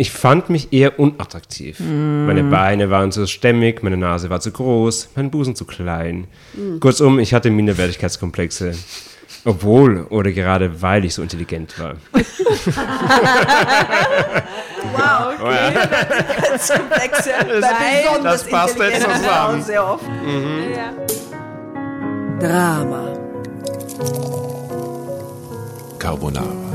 Ich fand mich eher unattraktiv. Mm. Meine Beine waren zu stämmig, meine Nase war zu groß, mein Busen zu klein. Mm. Kurzum, ich hatte Minderwertigkeitskomplexe. Obwohl oder gerade weil ich so intelligent war. wow, okay. Minderwertigkeitskomplexe. Das, das passt jetzt zusammen. Sehr oft. Mhm. Ja. Drama. Carbonara.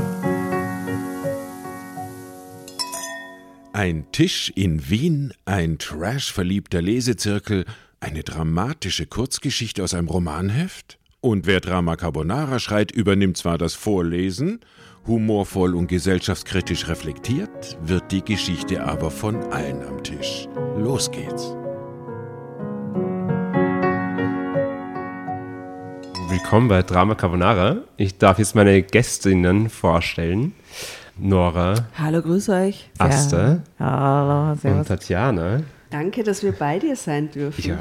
Ein Tisch in Wien, ein trashverliebter Lesezirkel, eine dramatische Kurzgeschichte aus einem Romanheft? Und wer Drama Carbonara schreit, übernimmt zwar das Vorlesen, humorvoll und gesellschaftskritisch reflektiert, wird die Geschichte aber von allen am Tisch. Los geht's. Willkommen bei Drama Carbonara. Ich darf jetzt meine Gästinnen vorstellen. Nora. Hallo, grüß euch. Asta. Hallo, servus. Und Tatjana. Danke, dass wir bei dir sein dürfen. Ja,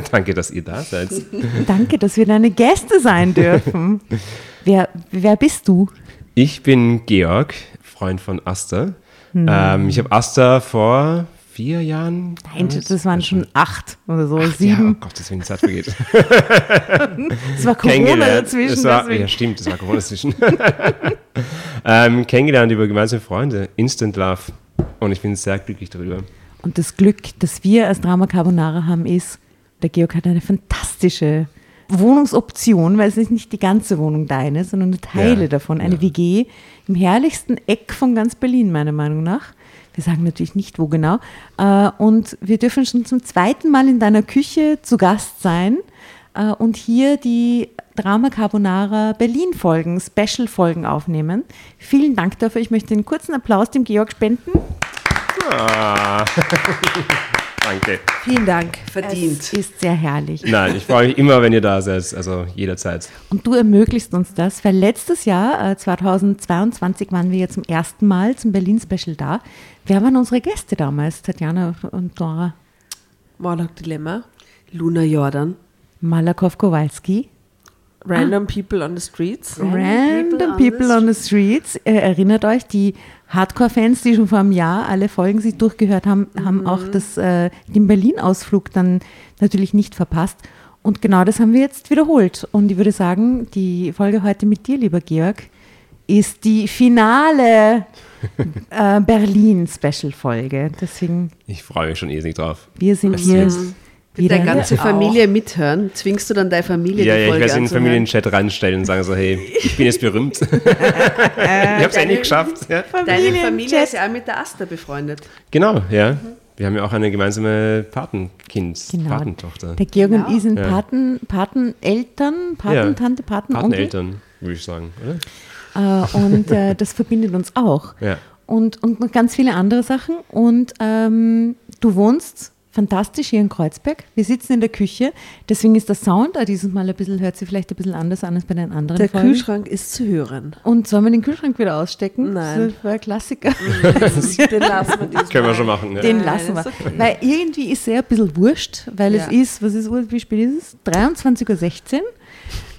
danke, dass ihr da seid. danke, dass wir deine Gäste sein dürfen. wer, wer bist du? Ich bin Georg, Freund von Asta. Hm. Ähm, ich habe Asta vor vier Jahren? Nein, das waren schon acht oder so, Ach, sieben. Ja, oh Gott, deswegen die Zeit vergeht. Es war Corona dazwischen. War, ja, stimmt, es war Corona dazwischen. ähm, kennengelernt über gemeinsame Freunde, Instant Love. Und ich bin sehr glücklich darüber. Und das Glück, das wir als Drama Carbonara haben, ist, der Georg hat eine fantastische Wohnungsoption, weil es ist nicht die ganze Wohnung deine, sondern nur Teile ja, davon. Eine ja. WG im herrlichsten Eck von ganz Berlin, meiner Meinung nach. Wir sagen natürlich nicht, wo genau. Äh, und wir dürfen schon zum zweiten Mal in deiner Küche zu Gast sein äh, und hier die Drama Carbonara Berlin-Folgen, Special-Folgen aufnehmen. Vielen Dank dafür. Ich möchte einen kurzen Applaus dem Georg spenden. Ah. Danke. Vielen Dank, verdient. Es ist sehr herrlich. Nein, ich freue mich immer, wenn ihr da seid, also jederzeit. Und du ermöglichst uns das, weil letztes Jahr, äh, 2022, waren wir ja zum ersten Mal zum Berlin-Special da. Wer waren unsere Gäste damals, Tatjana und Dora? Morlock Dilemma, Luna Jordan, Malakow Kowalski, Random ah. People on the Streets. Random People, people on, the, Streets. Äh, erinnert euch, die Hardcore-Fans, die schon vor einem Jahr alle Folgen sich durchgehört haben, mhm. haben auch das, äh, den Berlin-Ausflug dann natürlich nicht verpasst. Und genau das haben wir jetzt wiederholt. Und ich würde sagen, die Folge heute mit dir, lieber Georg, ist die finale äh, Berlin-Special-Folge. Deswegen. Ich freue mich schon ewig drauf. Wir sind hier. Wird deine ganze Familie auch. mithören? Zwingst du dann deine Familie Ja, ja, ich werde es in den Familienchat reinstellen und sagen so, hey, ich bin jetzt berühmt. ich habe es ja nicht geschafft. Ja. Deine Familie ist ja auch mit der Asta befreundet. Genau, ja. Wir haben ja auch eine gemeinsame Patenkind, genau. Patentochter. Der Georg genau. und ich sind ja. Paten, Pateneltern, Patentante, Patenonkel. Pateneltern, würde ich sagen, oder? Äh, und äh, das verbindet uns auch. Ja. Und, und noch ganz viele andere Sachen. Und ähm, du wohnst fantastisch hier in Kreuzberg. Wir sitzen in der Küche, deswegen ist der Sound auch dieses Mal ein bisschen, hört sich vielleicht ein bisschen anders an als bei den anderen Der Folgen. Kühlschrank ist zu hören. Und sollen wir den Kühlschrank wieder ausstecken? Nein. Das war ein Klassiker. den lassen wir diesmal. Können wir schon machen. Ja. Den lassen wir. Okay. Weil irgendwie ist es ein bisschen wurscht, weil ja. es ist, was ist, wie spät ist es? 23.16 Uhr.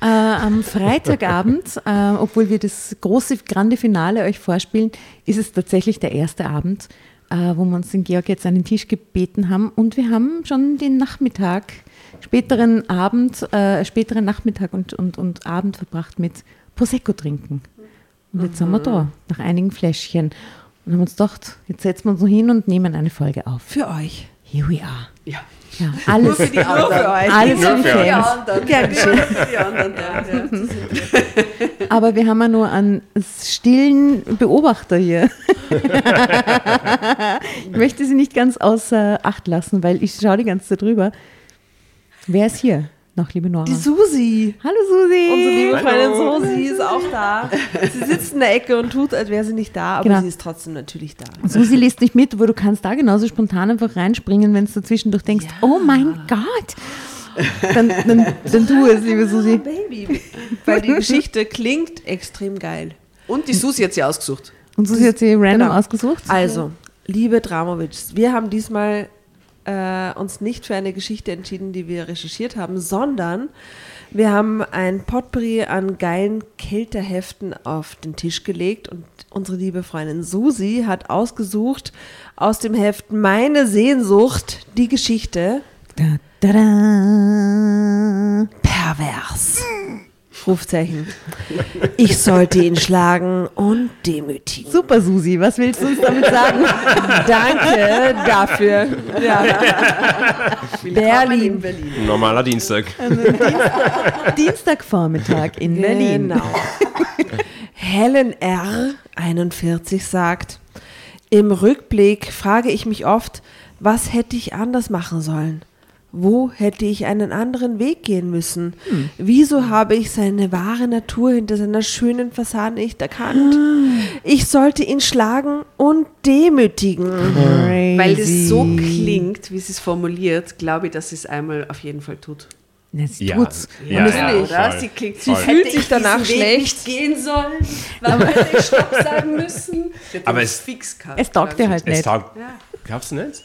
Äh, am Freitagabend, äh, obwohl wir das große, grande Finale euch vorspielen, ist es tatsächlich der erste Abend, äh, wo wir uns den Georg jetzt an den Tisch gebeten haben. Und wir haben schon den Nachmittag, späteren Abend, äh, späteren Nachmittag und, und, und Abend verbracht mit Prosecco trinken. Und jetzt sind wir da, nach einigen Fläschchen. Und haben uns gedacht, jetzt setzen wir uns noch hin und nehmen eine Folge auf. Für euch. Here we are. Ja. Ja, alles, Nur für euch. alles für die für euch. Fans. Gern geschehen. Für die anderen. Ja. Aber wir haben ja nur einen stillen Beobachter hier. ich möchte sie nicht ganz außer Acht lassen, weil ich schaue die ganze Zeit drüber. Wer ist hier noch, liebe Nora? Die Susi. Hallo Susi. Unsere liebe Hallo. Freundin Susi ist auch da. Sie sitzt in der Ecke und tut, als wäre sie nicht da, aber Genau. sie ist trotzdem natürlich da. Susi liest nicht mit, aber du kannst da genauso spontan einfach reinspringen, wenn du zwischendurch denkst, oh mein Gott. Dann, dann, dann tu es, liebe Susi. Baby. Weil die Geschichte klingt extrem geil. Und die Susi hat sie ausgesucht. Und Susi hat sie random Genau. ausgesucht. Also, liebe Dramovic, wir haben diesmal äh, uns nicht für eine Geschichte entschieden, die wir recherchiert haben, sondern wir haben ein Potpourri an geilen Kälteheften auf den Tisch gelegt und unsere liebe Freundin Susi hat ausgesucht aus dem Heft Meine Sehnsucht die Geschichte Da, da, da. Pervers. Rufzeichen. Ich sollte ihn schlagen und demütigen. Super, Susi, was willst du uns damit sagen? Danke dafür. Ja. Berlin. Ein normaler Dienstag. Dienstagvormittag in Berlin. Genau. Helen R. 41 sagt, im Rückblick frage ich mich oft, was hätte ich anders machen sollen? Wo hätte ich einen anderen Weg gehen müssen? Wieso habe ich seine wahre Natur hinter seiner schönen Fassade nicht erkannt? Ich sollte ihn schlagen und demütigen. Weil das so Crazy. klingt, wie sie es formuliert, glaube ich, dass sie es einmal auf jeden Fall tut. Na, sie Ja, tut's. ja, Und es- ja, oder? voll. Sie klingt, sie fühlt sich danach schlecht. Nicht gehen sollen, hätte ich Stopp sagen müssen? Aber es- fix gehabt, Es taugt dir halt Es nicht. taugt. Glaubst du nicht?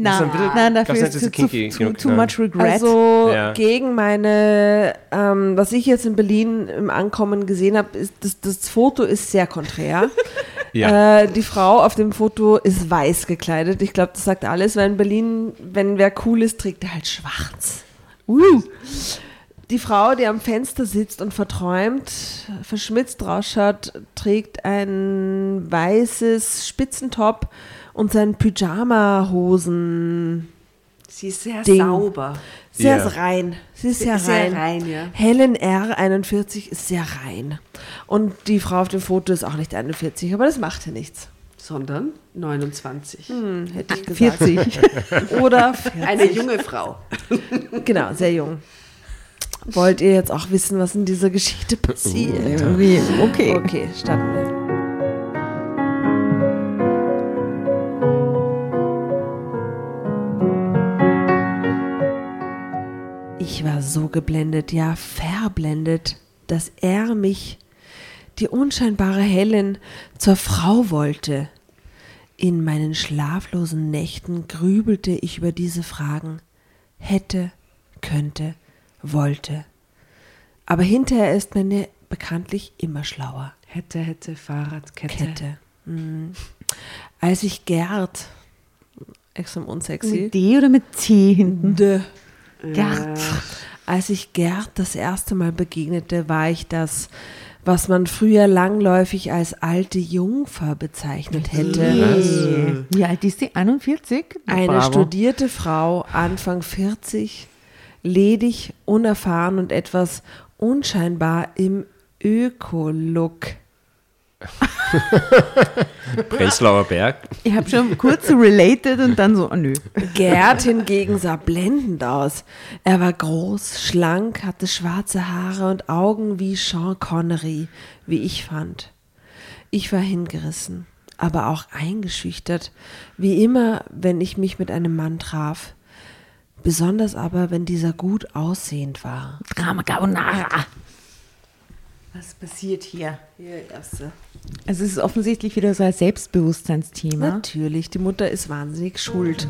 Nein, nein, dafür ist sie kinky zu, genug too much regret. Also Ja. gegen meine, ähm, was ich jetzt in Berlin im Ankommen gesehen habe, ist, das, das Foto ist sehr konträr. Ja. Äh, die Frau auf dem Foto ist weiß gekleidet. Ich glaube, das sagt alles, weil in Berlin, wenn wer cool ist, trägt er halt schwarz. Uh. Die Frau, die am Fenster sitzt und verträumt, verschmitzt rausschaut, trägt ein weißes Spitzentop und sein Pyjama-Hosen. Sie ist sehr Ding. sauber. Sehr Ja. rein. Sie ist sehr, Sehr rein. rein, ja. Helen R. 41 ist sehr rein. Und die Frau auf dem Foto ist auch nicht 41, aber das macht ja nichts. Sondern 29. Hm, hätte ich gesagt. 40. Oder 40. Eine junge Frau. Genau, sehr jung. Wollt ihr jetzt auch wissen, was in dieser Geschichte passiert? Okay. Okay, starten wir. Ich war so geblendet, ja verblendet, dass er mich, die unscheinbare Helen, zur Frau wollte. In meinen schlaflosen Nächten grübelte ich über diese Fragen. Hätte, könnte, wollte. Aber hinterher ist man ja bekanntlich immer schlauer. Hätte, hätte, Fahrradkette. Kette. Mhm. Als ich Gerd, extrem unsexy, Mit D oder mit C hinten? D, Gerd. als ich Gerd das erste Mal begegnete, war ich das, was man früher langläufig als alte Jungfer bezeichnet hätte. Wie alt ist sie? 41? Na, Eine bravo. studierte Frau, Anfang 40, ledig, unerfahren und etwas unscheinbar im Öko-Look. Prenzlauer Berg. Ich habe schon kurz so related und dann so, oh nö. Gerd hingegen sah blendend aus. Er war groß, schlank, hatte schwarze Haare und Augen wie Sean Connery, wie ich fand. Ich war hingerissen, aber auch eingeschüchtert, wie immer, wenn ich mich mit einem Mann traf. Besonders aber, wenn dieser gut aussehend war. Drama Carbonara. Was passiert hier? Erste. Also es ist offensichtlich wieder so ein Selbstbewusstseinsthema. Natürlich, die Mutter ist wahnsinnig schuld.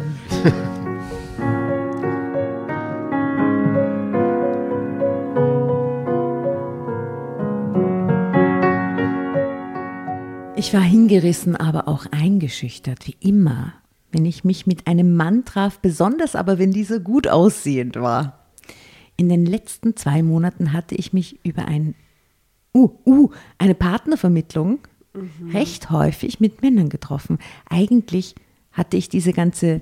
Ich war hingerissen, aber auch eingeschüchtert, wie immer, wenn ich mich mit einem Mann traf, besonders aber wenn dieser gut aussehend war. In den letzten zwei Monaten hatte ich mich über ein, uh, uh, eine Partnervermittlung recht häufig mit Männern getroffen. Eigentlich hatte ich diese ganze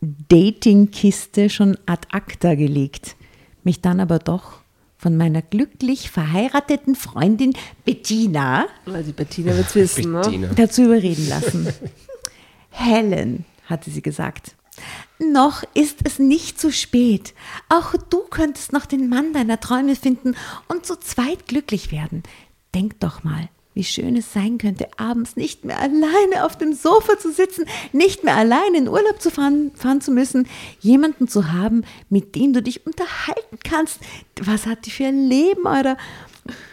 Dating-Kiste schon ad acta gelegt, mich dann aber doch von meiner glücklich verheirateten Freundin Bettina Also die Bettina wird's wissen, ne? Bettina. dazu überreden lassen. Helen, hatte sie gesagt. Noch ist es nicht zu spät. Auch du könntest noch den Mann deiner Träume finden und zu zweit glücklich werden. Denk doch mal, wie schön es sein könnte, abends nicht mehr alleine auf dem Sofa zu sitzen, nicht mehr alleine in Urlaub zu fahren, fahren zu müssen, jemanden zu haben, mit dem du dich unterhalten kannst. Was hat die für ein Leben, oder?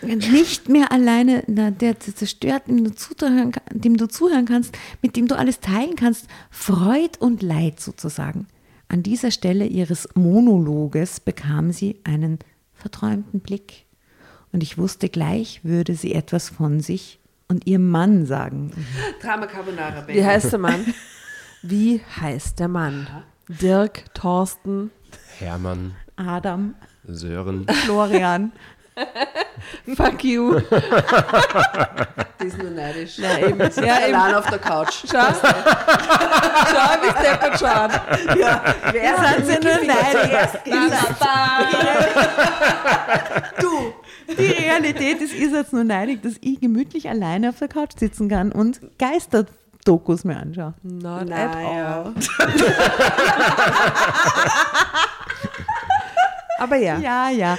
Nicht mehr alleine, na, der der zerstört, dem du, zuhören, dem du zuhören kannst, mit dem du alles teilen kannst, Freud und Leid sozusagen. An dieser Stelle ihres Monologes bekam sie einen verträumten Blick. Und ich wusste gleich, würde sie etwas von sich und ihrem Mann sagen. Drama Carbonara, Wie heißt der Mann? Wie heißt der Mann? Dirk, Thorsten, Hermann, Adam, Sören. Florian. fuck you. Die ist nur neidisch. Ja, eben. Ja. Allein auf der Couch. Schau, schau, wie deppert schaut. Wer Seid ihr nur neidisch? Du, die Realität ist, ihr seid nur neidig, dass ich gemütlich alleine auf der Couch sitzen kann und Geisterdokus mir anschaue. Not at all. Aber ja. Ja, ja.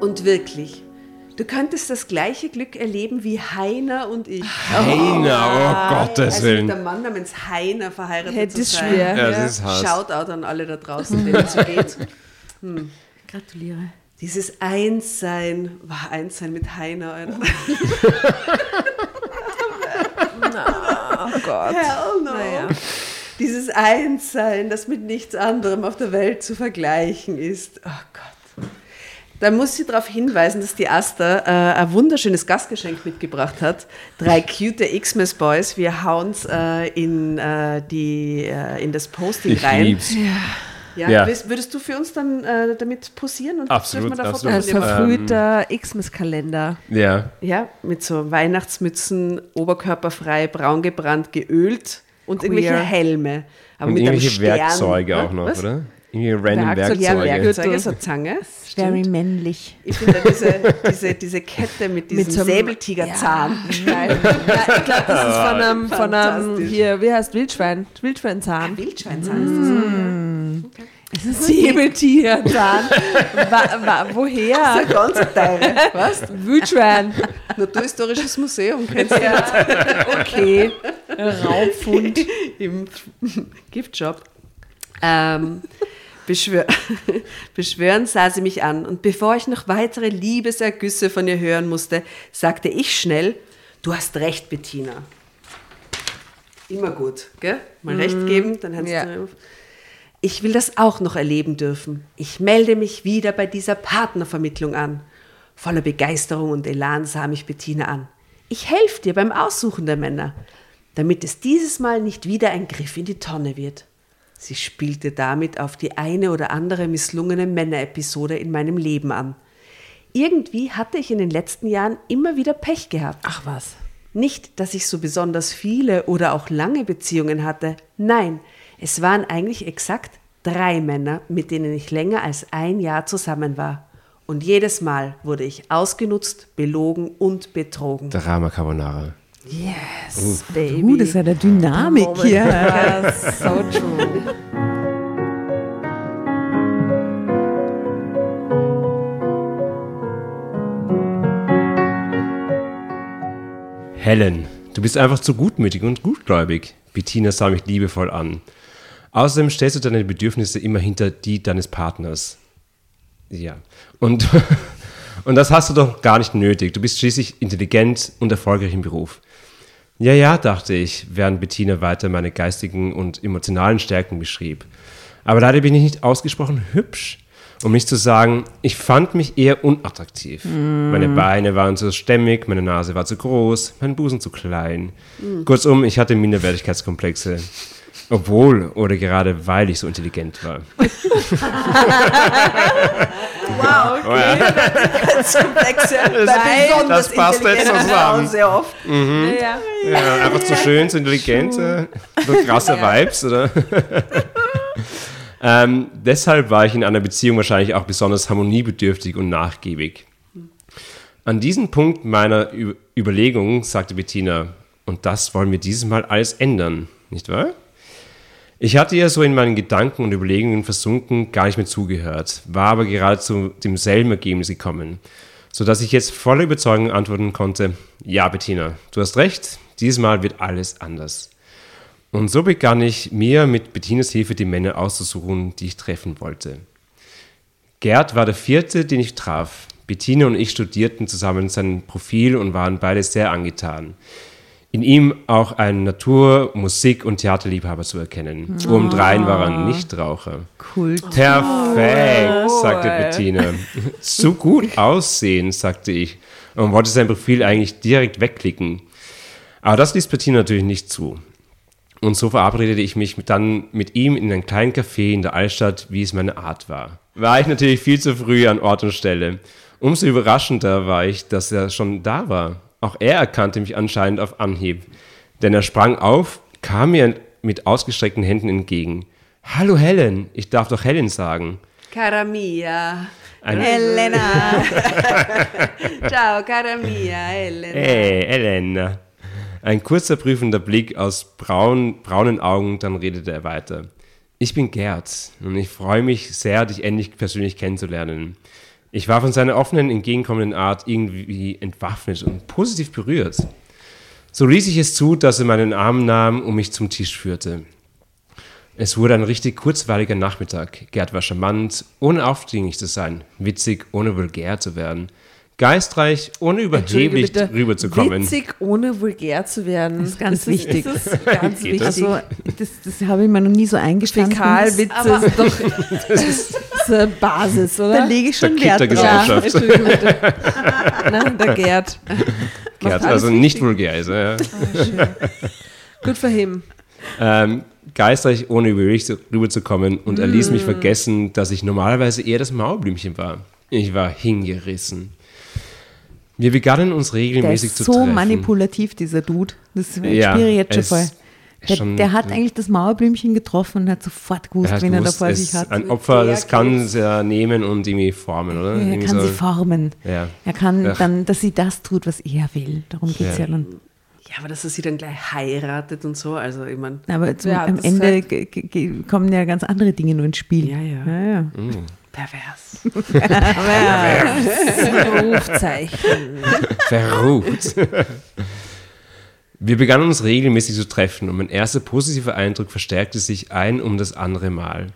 Und wirklich, du könntest das gleiche Glück erleben wie Heiner und ich. Heiner, oh Gottes Also mit Willen. einem Mann namens Heiner verheiratet Hätte zu sein. schwer. Ja, das ist hart. Shoutout an alle da draußen, denen es so geht. Gratuliere. Dieses Einssein, war Einssein mit Heiner, Alter. Oh Gott. Hell no. Naja. Dieses Einssein, das mit nichts anderem auf der Welt zu vergleichen ist. Oh Gott. Da muss ich darauf hinweisen, dass die Asta äh, ein wunderschönes Gastgeschenk mitgebracht hat. Drei cute Xmas Boys. Wir hauen es äh, in, äh, die, äh, in das Posting Ich rein. lieb's. Ja, Ja. Würdest, würdest du für uns dann äh, damit posieren? Und Absolut, dürfen wir da Fotos absolut. Ein machen? verfrühter Xmas-Kalender. Ja. Ja, mit so Weihnachtsmützen, oberkörperfrei, braun gebrannt, geölt und Queer. irgendwelche Helme. Aber Und mit einem irgendwelche Stern. Werkzeuge auch Hä? noch, Was? oder? Irgendwie random Werkzeug- Ja, Werkzeuge. Werkzeuge, so Zange. Very männlich. Ich finde diese, diese, diese Kette mit diesem Mit so Säbeltigerzahn. Geil. Ja, ich glaube, das ist von einem, von einem, hier, wie heißt Wildschwein? Wildschweinzahn. Wildschweinzahn ist das. Mm. Säbeltierzahn. wa, wa, woher? Das ist ein ganz teure. Was? Wildschwein. Naturhistorisches Museum, kennst du ja. Okay. Raubfund. Im Giftshop. Ähm, beschwör beschwören sah sie mich an und bevor ich noch weitere Liebesergüsse von ihr hören musste, sagte ich schnell, du hast recht, Bettina. Immer gut, gell? Mal recht geben, dann hörst Ja. du. Ich will das auch noch erleben dürfen. Ich melde mich wieder bei dieser Partnervermittlung an. Voller Begeisterung und Elan sah mich Bettina an. Ich helfe dir beim Aussuchen der Männer, damit es dieses Mal nicht wieder ein Griff in die Tonne wird. Sie spielte damit auf die eine oder andere misslungene Männerepisode in meinem Leben an. Irgendwie hatte ich in den letzten Jahren immer wieder Pech gehabt. Ach was. Nicht, dass ich so besonders viele oder auch lange Beziehungen hatte. Nein, es waren eigentlich exakt drei Männer, mit denen ich länger als ein Jahr zusammen war. Und jedes Mal wurde ich ausgenutzt, belogen und betrogen. Drama Carbonara. Yes, baby. Uh, das ist ja der Dynamik hier. Ja, so true. Helen, du bist einfach zu gutmütig und gutgläubig. Bettina sah mich liebevoll an. Außerdem stellst du deine Bedürfnisse immer hinter die deines Partners. Ja. Und, und das hast du doch gar nicht nötig. Du bist schließlich intelligent und erfolgreich im Beruf. Ja, ja, dachte ich, während Bettina weiter meine geistigen und emotionalen Stärken beschrieb. Aber leider bin ich nicht ausgesprochen hübsch. Um nicht zu sagen, ich fand mich eher unattraktiv. Mm. Meine Beine waren zu stämmig, meine Nase war zu groß, mein Busen zu klein. Mm. Kurzum, ich hatte Minderwertigkeitskomplexe. Obwohl oder gerade weil ich so intelligent war. wow, okay. Minderwertigkeitskomplexe. Das, das passt jetzt zusammen. Sehr oft. Mhm. Ja, ja. einfach zu schön, zu intelligent, so krasse Vibes, oder? Ähm, deshalb war ich in einer Beziehung wahrscheinlich auch besonders harmoniebedürftig und nachgiebig. An diesem Punkt meiner Ü Überlegung sagte Bettina, und das wollen wir dieses Mal alles ändern, nicht wahr? Ich hatte ja so in meinen Gedanken und Überlegungen versunken, gar nicht mehr zugehört, war aber gerade zu demselben Ergebnis gekommen, sodass ich jetzt voller Überzeugung antworten konnte, ja Bettina, du hast recht, dieses Mal wird alles anders. Und so begann ich mir mit Bettinas Hilfe die Männer auszusuchen, die ich treffen wollte. Gerd war der vierte, den ich traf. Bettina und ich studierten zusammen sein Profil und waren beide sehr angetan. In ihm auch ein Natur-, Musik- und Theaterliebhaber zu erkennen. Oh. Obendrein war er Nichtraucher. Cool. Perfekt, sagte Bettina. So gut aussehen, sagte ich und wollte sein Profil eigentlich direkt wegklicken. Aber das ließ Bettina natürlich nicht zu. Und so verabredete ich mich dann mit ihm in einem kleinen Café in der Altstadt, wie es meine Art war. War ich natürlich viel zu früh an Ort und Stelle. Umso überraschender war ich, dass er schon da war. Auch er erkannte mich anscheinend auf Anhieb. Denn er sprang auf, kam mir mit ausgestreckten Händen entgegen. Hallo Helen, ich darf doch Helen sagen. Cara mia. Ein Elena. Ciao, cara mia, Elena. Hey, Elena. Ein kurzer prüfender Blick aus braun, braunen Augen, dann redete er weiter. Ich bin Gerd und ich freue mich sehr, dich endlich persönlich kennenzulernen. Ich war von seiner offenen, entgegenkommenden Art irgendwie entwaffnet und positiv berührt. So ließ ich es zu, dass er meinen Arm nahm und mich zum Tisch führte. Es wurde ein richtig kurzweiliger Nachmittag. Gerd war charmant, ohne aufdringlich zu sein, witzig, ohne vulgär zu werden – geistreich, ohne überheblich rüberzukommen. Witzig, ohne vulgär zu werden. Das ist ganz ist wichtig. Das ist ganz Geht wichtig. das? Also, das, das habe ich mir noch nie so eingestanden. Fäkalwitze sind doch das ist eine Basis, oder? Da lege ich schon Wert der drauf. ja, Gesellschaft. Na, der Gerd. Gerd, also nicht vulgär ist er. Ja. Gut für ihn. Ähm, geistreich, ohne überheblich zu- rüberzukommen und er ließ mich Mm. vergessen, dass ich normalerweise eher das Mauerblümchen war. Ich war hingerissen. Wir begannen uns Der regelmäßig ist zu so treffen. manipulativ, dieser Dude. Das Ja, spüre ich jetzt schon es voll. Der, schon- der hat eigentlich das Mauerblümchen getroffen und hat sofort gewusst, Er hat wen er da vor sich hat. Ein Opfer, das kann ja nehmen und irgendwie formen, oder? Ja, er Irgendwie kann so- sie formen. Ja. Er kann Ja. dann, dass sie das tut, was er will. Darum geht es Ja. ja. dann. Ja, aber dass er sie dann gleich heiratet und so, also ich meine, Aber zum, hat am Ende ge- kommen ja ganz andere Dinge nur ins Spiel. Ja, ja. ja, ja. pervers. Rufzeichen. Verrucht. Wir begannen uns regelmäßig zu treffen und mein erster positiver Eindruck verstärkte sich ein um das andere Mal.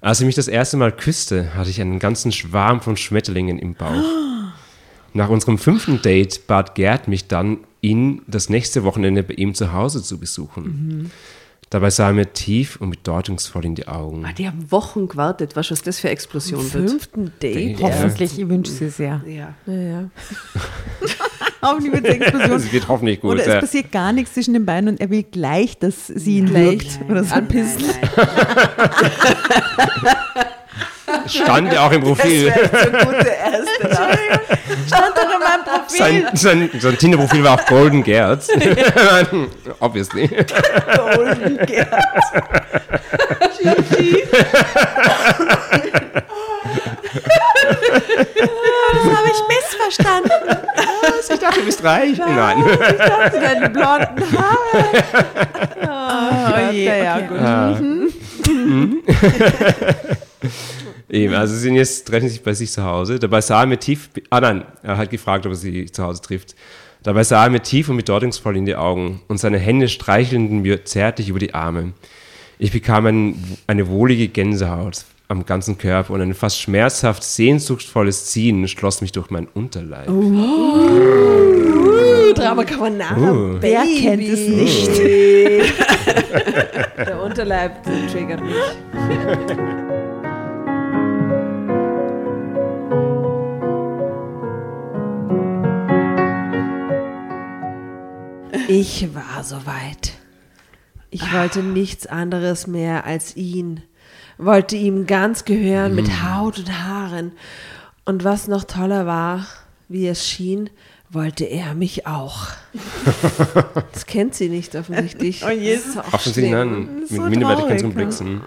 Als er mich das erste Mal küsste, hatte ich einen ganzen Schwarm von Schmetterlingen im Bauch. Nach unserem fünften Date bat Gerd mich dann, ihn das nächste Wochenende bei ihm zu Hause zu besuchen. Dabei sah er mir tief und bedeutungsvoll in die Augen. Ah, die haben Wochen gewartet, was was das für Explosion wird. Fünften Date. Ja. Hoffentlich, ich wünsche es sehr. Ja. Ja, ja. Hoffentlich wird es Explosion. Es wird hoffentlich gut. Oder es ja. passiert gar nichts zwischen den beiden und er will gleich, dass sie ihn wirkt. Oder so. Anpissen. Stand ja auch im Profil. so gute erste. Stand doch in meinem Profil. Sein, sein, sein Tinder-Profil war auch Golden Gerd. Obviously. Golden Gerd. Das habe ich missverstanden. Ich dachte, du bist reich. Nein. Deine blonden Haare. Oh je, ja, okay. gut. Eben, also sie sind jetzt, treffen sich bei sich zu Hause. Dabei sah er mir tief, ah nein, er hat gefragt, ob er sie zu Hause trifft. Dabei sah er mir tief und bedeutungsvoll in die Augen und seine Hände streichelten mir zärtlich über die Arme. Ich bekam ein, eine wohlige Gänsehaut am ganzen Körper und ein fast schmerzhaft sehnsuchtsvolles Ziehen schloss mich durch meinen Unterleib. Uh, Drama Carbonara. Uh. Wer Baby. kennt es nicht? Der Unterleib triggert mich. Ich war soweit. Ich wollte nichts anderes mehr als ihn. Wollte ihm ganz gehören mit Haut und Haaren. Und was noch toller war, wie es schien, wollte er mich auch. Das kennt sie nicht offensichtlich. Oh je. Das ist auch Offensichtlich nein. ist Mit so Minderwertigkeitskomplexen.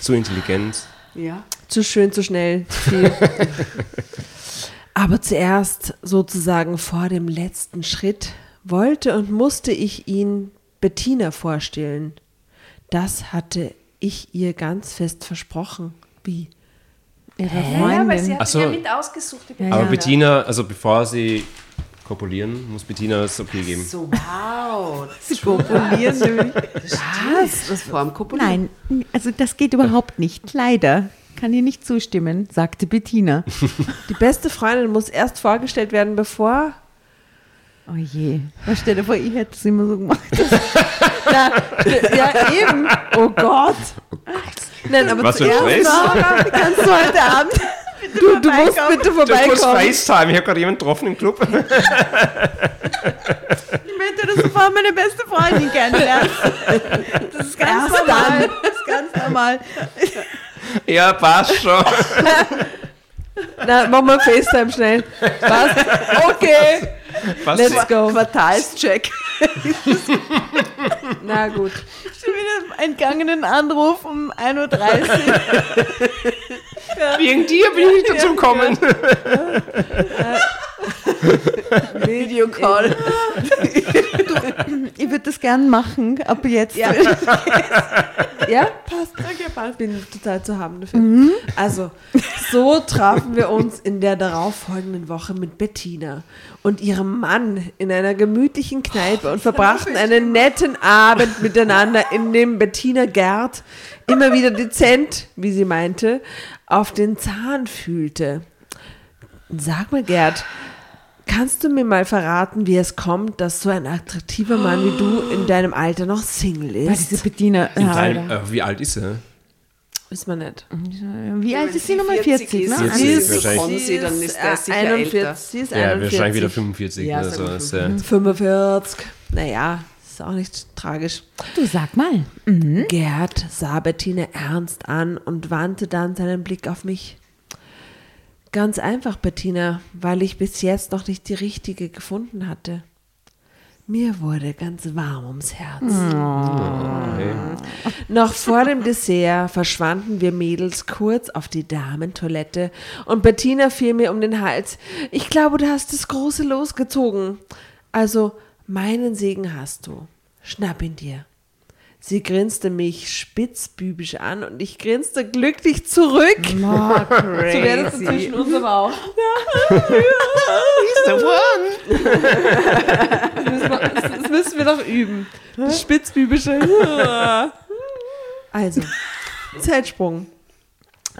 Zu intelligent. Ja. Zu schön, zu schnell, zu viel. Aber zuerst, sozusagen vor dem letzten Schritt, wollte und musste ich ihn Bettina vorstellen. Das hatte ich ihr ganz fest versprochen. Wie? Ihre Ja, weil sie Freundin. hat so. ja mit ausgesucht. die Ja, Aber ja. Bettina, also bevor sie kopulieren, muss Bettina das okay geben. So, wow. Sie kopulieren nämlich. Was? Das vor dem Kopulieren? Nein, also das geht überhaupt nicht. Leider. Kann ihr nicht zustimmen, sagte Bettina. Die beste Freundin muss erst vorgestellt werden, bevor. Oh je. Was stell dir vor, ich hätte es immer so gemacht. Na, ja, eben. Oh Gott. Nein, aber Was für ein zuerst Stress. noch, kannst du heute Abend. Du, du musst bitte Du kurz vorbeikommen. FaceTime, ich habe gerade jemanden getroffen im Club. Ich möchte das sofort meine beste Freundin kennenlernen. Das ist ganz Erst normal. Das ist ganz normal. ja, passt schon. Na, mach mal FaceTime schnell. Passt. Okay. Passt Let's go. Quartalscheck. Na gut. Schon wieder einen entgangenen Anruf um 1.30 Uhr. Wegen dir bin ich nicht dazu gekommen. Videocall. Ich würde das gern machen, ab jetzt. Ja. Ja, passt. Okay, passt. Bin total zu haben dafür. Also, so trafen wir uns in der darauffolgenden Woche mit Bettina und ihrem Mann in einer gemütlichen Kneipe und verbrachten einen netten Abend miteinander, in dem Bettina Gerd immer wieder dezent, wie sie meinte, auf den Zahn fühlte. Sag mal, Gerd, kannst du mir mal verraten, wie es kommt, dass so ein attraktiver Mann wie du in deinem Alter noch Single Weil diese ist? Bettina, In ja, deinem, äh, wie alt ist er? Wissen wir nicht. wie alt ist sie nochmal? 40, ne? 40 Sie ist wahrscheinlich- sie dann ist der sicher 41, älter. Sie ist Ja, 41. wahrscheinlich wieder 45 Ja, oder so. Ist, äh, 45. Naja, ist auch nicht tragisch. Du sag mal. Gerd sah Bettina ernst an und wandte dann seinen Blick auf mich. Ganz einfach, Bettina, weil ich bis jetzt noch nicht die richtige gefunden hatte. Mir wurde ganz warm ums Herz. okay. Noch vor dem Dessert verschwanden wir Mädels kurz auf die Damentoilette und Bettina fiel mir um den Hals. Ich glaube, du hast das große losgezogen. Also, meinen Segen hast du. Schnapp ihn dir. Sie grinste mich spitzbübisch an und ich grinste glücklich zurück. Oh, So wäre das zwischen uns aber auch. He's the one. Das müssen wir, das, das müssen wir noch üben. Das spitzbübische. Also, Zeitsprung.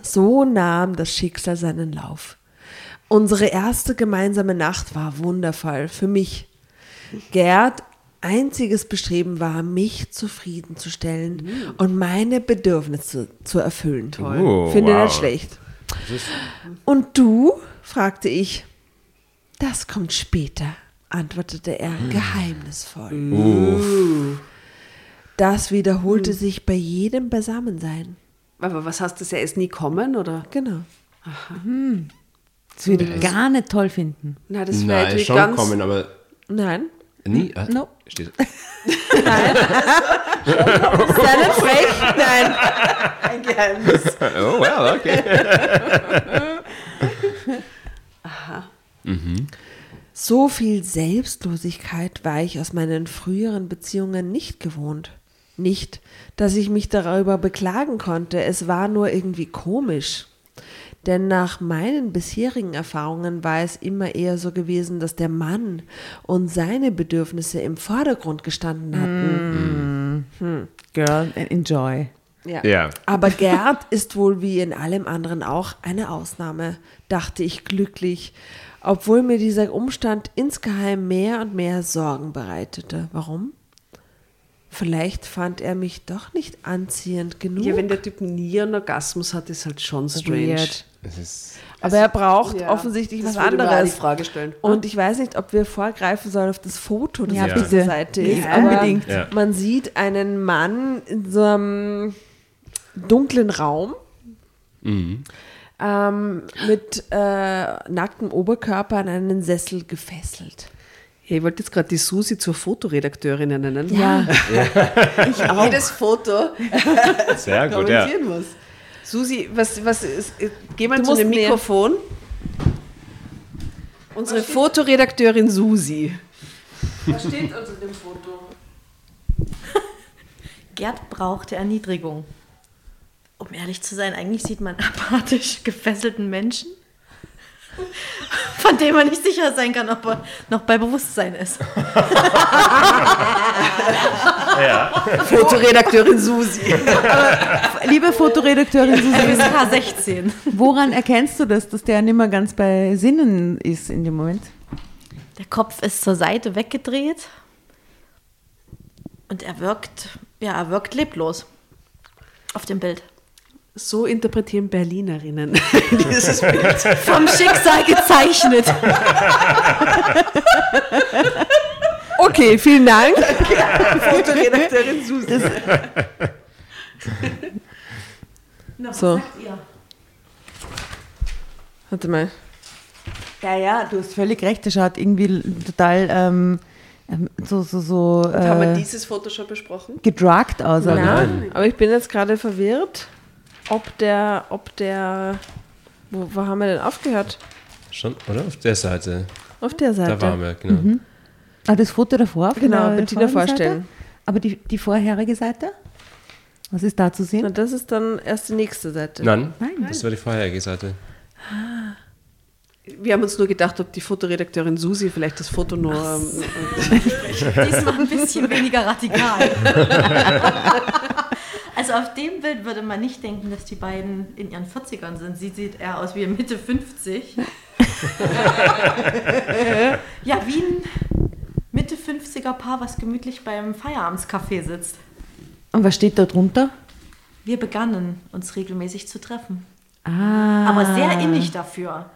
So nahm das Schicksal seinen Lauf. Unsere erste gemeinsame Nacht war wundervoll für mich. Gerd einziges Bestreben war, mich zufriedenzustellen und meine Bedürfnisse zu erfüllen. Toll. Oh, Finde wow. nicht schlecht. Und du? fragte ich. Das kommt später, antwortete er geheimnisvoll. Das wiederholte sich bei jedem Beisammensein. Aber was heißt das? Er ist nie kommen, oder? Genau. Das würde ich gar nicht toll finden. Na, das wäre Nein, schon ganz... kommen, aber Nein. Nie. Ah, No. steht. Nein. Sei nicht frech. Nein. Ein Geheimnis. Oh, well, okay. So viel Selbstlosigkeit war ich aus meinen früheren Beziehungen nicht gewohnt. Nicht, dass ich mich darüber beklagen konnte, es war nur irgendwie komisch. Denn nach meinen bisherigen Erfahrungen war es immer eher so gewesen, dass der Mann und seine Bedürfnisse im Vordergrund gestanden hatten. Girl, enjoy. Ja. Aber Gerd ist wohl wie in allem anderen auch eine Ausnahme, dachte ich glücklich, obwohl mir dieser Umstand insgeheim mehr und mehr Sorgen bereitete. Warum? Vielleicht fand er mich doch nicht anziehend genug. Ja, wenn der Typ nie einen Orgasmus hat, ist halt schon strange. Weird. Es ist, Aber er braucht Ja, offensichtlich das was anderes. die Frage stellen. Und ich weiß nicht, ob wir vorgreifen sollen auf das Foto, das Ja, auf dieser. Seite Ja, ist. Aber unbedingt. Ja. man sieht einen Mann in so einem dunklen Raum ähm, mit äh, nacktem Oberkörper an einen Sessel gefesselt. Ja, ich wollte jetzt gerade die Susi zur Fotoredakteurin nennen. Ja, ich auch. Jedes Foto sehr gut, ja. kommentieren muss. Susi, was, was ist, geh mal Du zu dem. Mikrofon. Unsere Fotoredakteurin Susi. was steht unter dem Foto? Gerd brauchte Erniedrigung. Um ehrlich zu sein, eigentlich sieht man apathisch gefesselten Menschen, von dem man nicht sicher sein kann, ob er noch bei Bewusstsein ist. Fotoredakteurin Susi. Liebe Fotoredakteurin Susi, FSK 16. woran erkennst du das, dass der nicht mehr ganz bei Sinnen ist in dem Moment? Der Kopf ist zur Seite weggedreht und er wirkt, ja, er wirkt leblos auf dem Bild. So interpretieren Berlinerinnen dieses Bild. Vom Schicksal gezeichnet. Okay, vielen Dank. Fotoredakteurin Susi. So. Warte mal. Ja, ja, du hast völlig recht. Der schaut irgendwie total ähm, ähm, so, so, so Haben wir äh, dieses Foto schon besprochen? gedruckt aus. nein. aber ich bin jetzt gerade verwirrt, ob der, ob der, wo, wo haben wir denn aufgehört? Schon, oder? Auf der Seite. Auf der Seite. Da waren wir, genau. Ah, das Foto davor? Genau, Bettina vorstellen. Seite? Aber die, die vorherige Seite? Was ist da zu Na, sehen? das ist dann erst die nächste Seite. Nein, Nein. das war die vorherige Seite. Wir haben uns nur gedacht, ob die Fotoredakteurin Susi vielleicht das Foto nur. Ähm, Diesmal ein bisschen weniger radikal. Also auf dem Bild würde man nicht denken, dass die beiden in ihren 40ern sind. Sie sieht eher aus wie Mitte 50. ja, wie ein Mitte 50er Paar, was gemütlich beim Feierabendskaffee sitzt. Und was steht da drunter? Wir begannen uns regelmäßig zu treffen. Ah, Aber sehr innig dafür.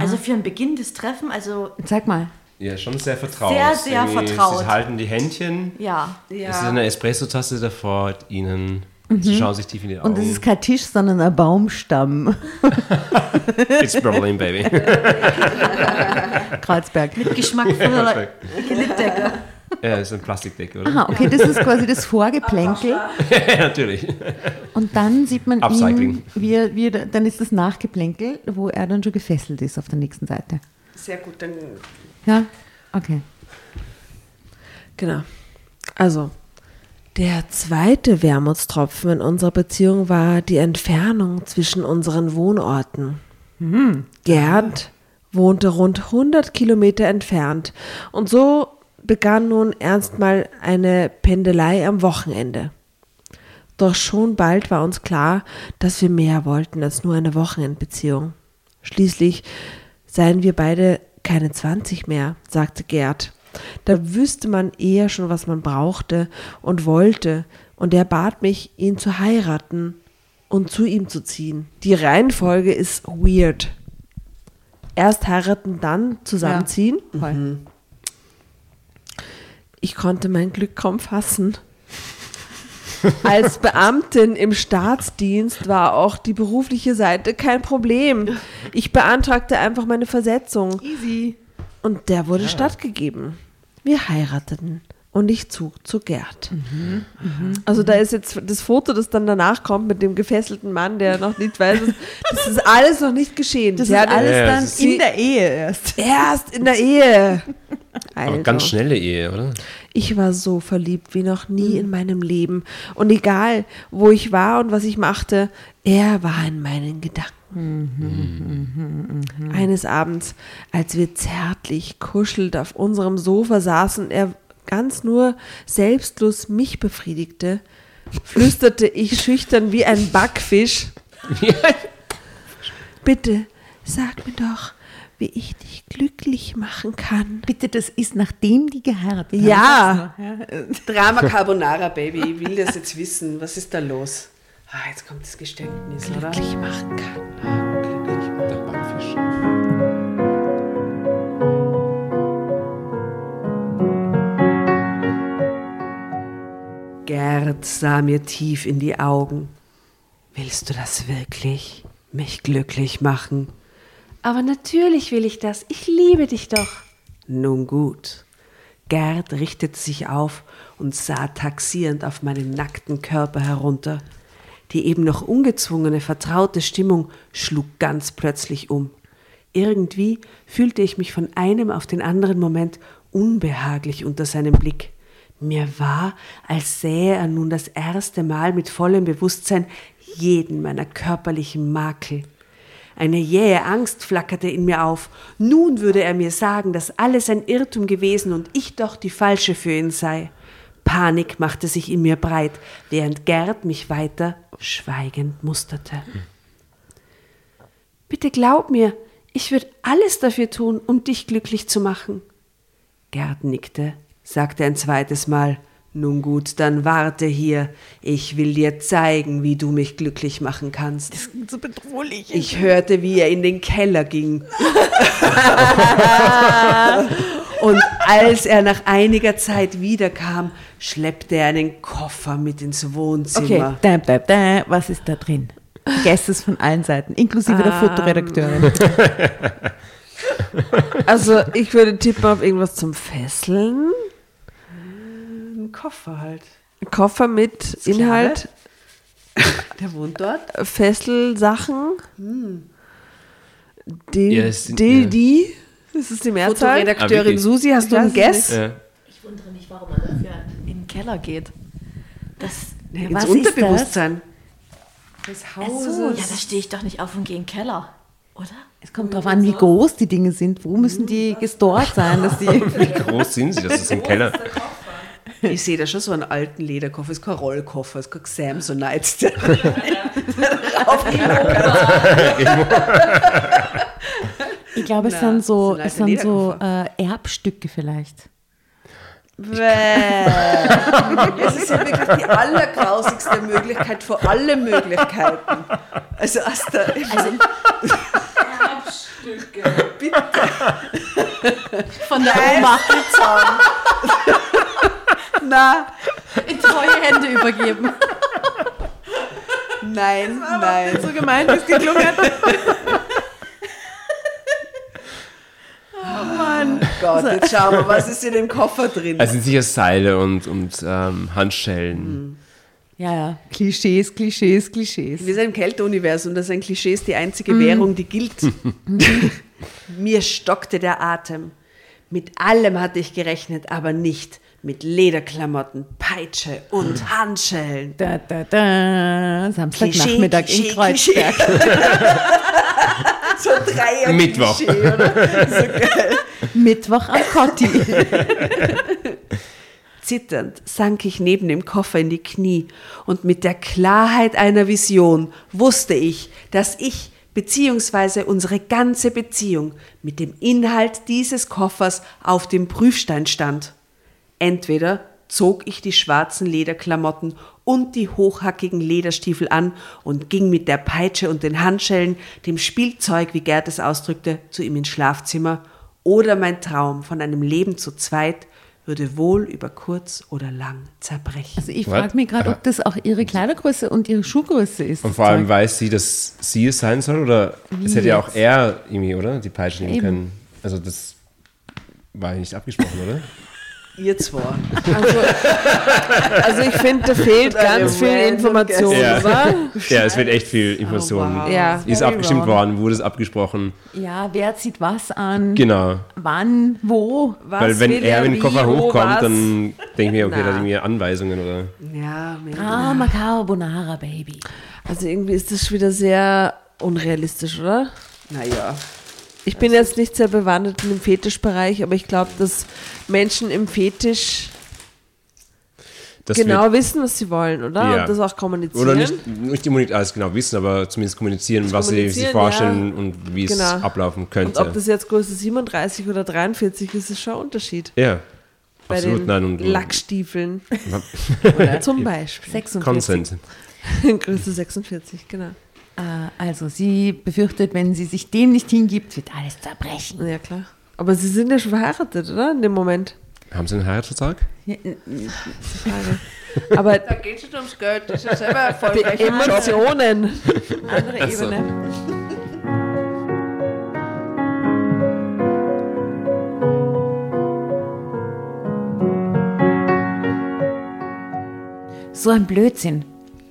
Also für einen Beginn des Treffen, also zeig mal. Ja, schon sehr vertraut. Sehr, sehr Irgendwie, vertraut. Sie halten die Händchen. ja. Es ist eine Espresso-Tasse davor ihnen. Sie schauen sich tief in die Augen. Und es ist kein Tisch, sondern ein Baumstamm. It's Berlin, baby. Kreuzberg. Mit geschmackvoller Gelitdecke. ja, ist ein Plastikdeckel, oder? Aha, okay, das ist quasi das Vorgeplänkel. ja, natürlich. Und dann sieht man ihn, Upcycling. wie er, wie er, dann ist das Nachgeplänkel, wo er dann schon gefesselt ist auf der nächsten Seite. sehr gut, dann. Ja, okay. Genau. Also, der zweite Wermutstropfen in unserer Beziehung war die Entfernung zwischen unseren Wohnorten. Gerd wohnte rund 100 Kilometer entfernt und so begann nun ernst mal eine Pendelei am Wochenende. Doch schon bald war uns klar, dass wir mehr wollten als nur eine Wochenendbeziehung. Schließlich seien wir beide keine 20 mehr, sagte Gerd. Da wüsste man eher schon, was man brauchte und wollte, und er bat mich, ihn zu heiraten und zu ihm zu ziehen. Die Reihenfolge ist weird. Erst heiraten, dann zusammenziehen. Voll. Ich konnte mein Glück kaum fassen. Als Beamtin im Staatsdienst war auch die berufliche Seite kein Problem. Ich beantragte einfach meine Versetzung. Easy. Und der wurde stattgegeben. Wir heirateten und ich zog zu Gerd. Also da ist jetzt das Foto, das dann danach kommt mit dem gefesselten Mann, der noch nicht weiß, das ist alles noch nicht geschehen. Das Sie ist hat alles Ja, dann das ist- in der Ehe erst. erst in der Ehe. Aber Alter. ganz schnelle Ehe, oder? Ich war so verliebt wie noch nie in meinem Leben. Und egal, wo ich war und was ich machte, er war in meinen Gedanken. Eines Abends, als wir zärtlich kuschelt auf unserem Sofa saßen, er ganz nur selbstlos mich befriedigte, flüsterte ich schüchtern wie ein Backfisch. Bitte, sag mir doch, wie ich dich glücklich machen kann. Bitte, das ist nachdem die geheiratet haben. Ja. Drama Carbonara, Baby. Ich will das jetzt wissen. Was ist da los? Ah, jetzt kommt das Geständnis, oder? Glücklich machen kann. Der Backfisch. Gerd sah mir tief in die Augen. Willst du das wirklich? Mich glücklich machen? Aber natürlich will ich das. Ich liebe dich doch. Nun gut. Gerd richtete sich auf und sah taxierend auf meinen nackten Körper herunter. Die eben noch ungezwungene, vertraute Stimmung schlug ganz plötzlich um. Irgendwie fühlte ich mich von einem auf den anderen Moment unbehaglich unter seinem Blick. Mir war, als sähe er nun das erste Mal mit vollem Bewusstsein jeden meiner körperlichen Makel. Eine jähe Angst flackerte in mir auf. Nun würde er mir sagen, dass alles ein Irrtum gewesen und ich doch die Falsche für ihn sei. Panik machte sich in mir breit, während Gerd mich weiter schweigend musterte. Bitte glaub mir, ich würde alles dafür tun, um dich glücklich zu machen. Gerd nickte, sagte ein zweites Mal, nun gut, dann warte hier, ich will dir zeigen, wie du mich glücklich machen kannst. Das So bedrohlich. ich hörte, wie er in den Keller ging. Und als er nach einiger Zeit wiederkam, schleppte er einen Koffer mit ins Okay, Wohnzimmer. da, da, da. was ist da drin? Guesses von allen Seiten, inklusive der Fotoredakteurin. Also ich würde tippen auf irgendwas zum Fesseln. Ein Koffer halt. Ein Koffer mit Inhalt, Der wohnt dort. Fesselsachen. Dil Ja, es sind- Dildi. Das ist die Mehrzahl. Ah, Fotoredakteurin wirklich? Susi, hast du einen Guess? Ja. Ich wundere mich, warum man dafür in den Keller geht. Das, Ins Was ist Unterbewusstsein. Des Ach Hauses. so, ja, da stehe ich doch nicht auf und gehe in den Keller, oder? Es kommt darauf an, wie groß die Dinge sind. Wo müssen die gestort sein, dass die. Wie groß sind sie? Das ist im Keller. Ich sehe da schon so einen alten Lederkoffer. Es ist kein Rollkoffer, es ist kein Samsonite. Ich glaube, es Na, sind so, es sind so äh, Erbstücke vielleicht. Es ist ja wirklich die allergrausigste Möglichkeit vor alle Möglichkeiten. Also aus der. Also, Von der Oma Na, in treue Hände übergeben. nein, nein. So gemeint ist geklungen. Gott, jetzt schauen wir, was ist in dem Koffer drin? Es sind sicher Seile und, und ähm, Handschellen. Ja, ja. Klischees, Klischees, Klischees. Wir sind im Kälteuniversum, das ist ein Klischee, ist die einzige Währung, die gilt. Mir stockte der Atem. Mit allem hatte ich gerechnet, aber nicht mit Lederklamotten, Peitsche und Handschellen. Da, da, da. Samstagnachmittag in Klischee, Kreuzberg. So ein Dreier Mittwoch. So. Mittwoch am Kotti. Zitternd sank ich neben dem Koffer in die Knie und mit der Klarheit einer Vision wusste ich, dass ich bzw. unsere ganze Beziehung mit dem Inhalt dieses Koffers auf dem Prüfstein stand. Entweder zog ich die schwarzen Lederklamotten und die hochhackigen Lederstiefel an und ging mit der Peitsche und den Handschellen, dem Spielzeug, wie Gerd es ausdrückte, zu ihm ins Schlafzimmer, oder mein Traum von einem Leben zu zweit würde wohl über kurz oder lang zerbrechen. Also ich frage mich gerade, ob das auch ihre Kleidergröße und ihre Schuhgröße ist. Und vor allem Zeug. weiß sie, dass sie es sein soll? Oder es Wie hätte ja auch er irgendwie, oder? Die Peitsche nehmen Eben. können. Also das war ja nicht abgesprochen, oder? Ihr zwei. Also, also ich finde, da fehlt ganz viel Information, Ja. oder? Ja, es wird echt viel Information. wow. Ja. Ist Very abgestimmt wrong. worden, wurde es abgesprochen. Ja, wer zieht was an? Genau. Wann? Wo? Was Weil wenn will er mit dem Koffer wo, hochkommt, was? dann denke ich mir, okay, Na. da hat irgendwie Anweisungen oder. Ja. Drama Carbonara, Baby. Also irgendwie ist das schon wieder sehr unrealistisch, oder? Naja. Ich bin jetzt nicht sehr bewandert in dem Fetischbereich, aber ich glaube, dass Menschen im Fetisch Das genau wissen, was sie wollen, oder? Ja. Und das auch kommunizieren. oder nicht, nicht unbedingt alles genau wissen, aber zumindest kommunizieren, was sie sich kommunizieren, vorstellen ja. und wie es Genau. ablaufen Und könnte. ob das jetzt Größe 37 oder 43 ist, ist schon ein Unterschied. ja, Bei absolut. den Nein, und, Lackstiefeln zum Beispiel. 46. Consent. Größe 46, genau. Äh, also sie befürchtet, wenn sie sich dem nicht hingibt, wird alles zerbrechen. Ja, klar. Aber sie sind ja schon verheiratet, oder? In dem Moment. Haben Sie einen Heiratsvertrag? Frage. Aber Da geht es nicht ums Geld, das ist selber die erfolgreich. Emotionen. Andere Ach so. Ebene. So ein Blödsinn.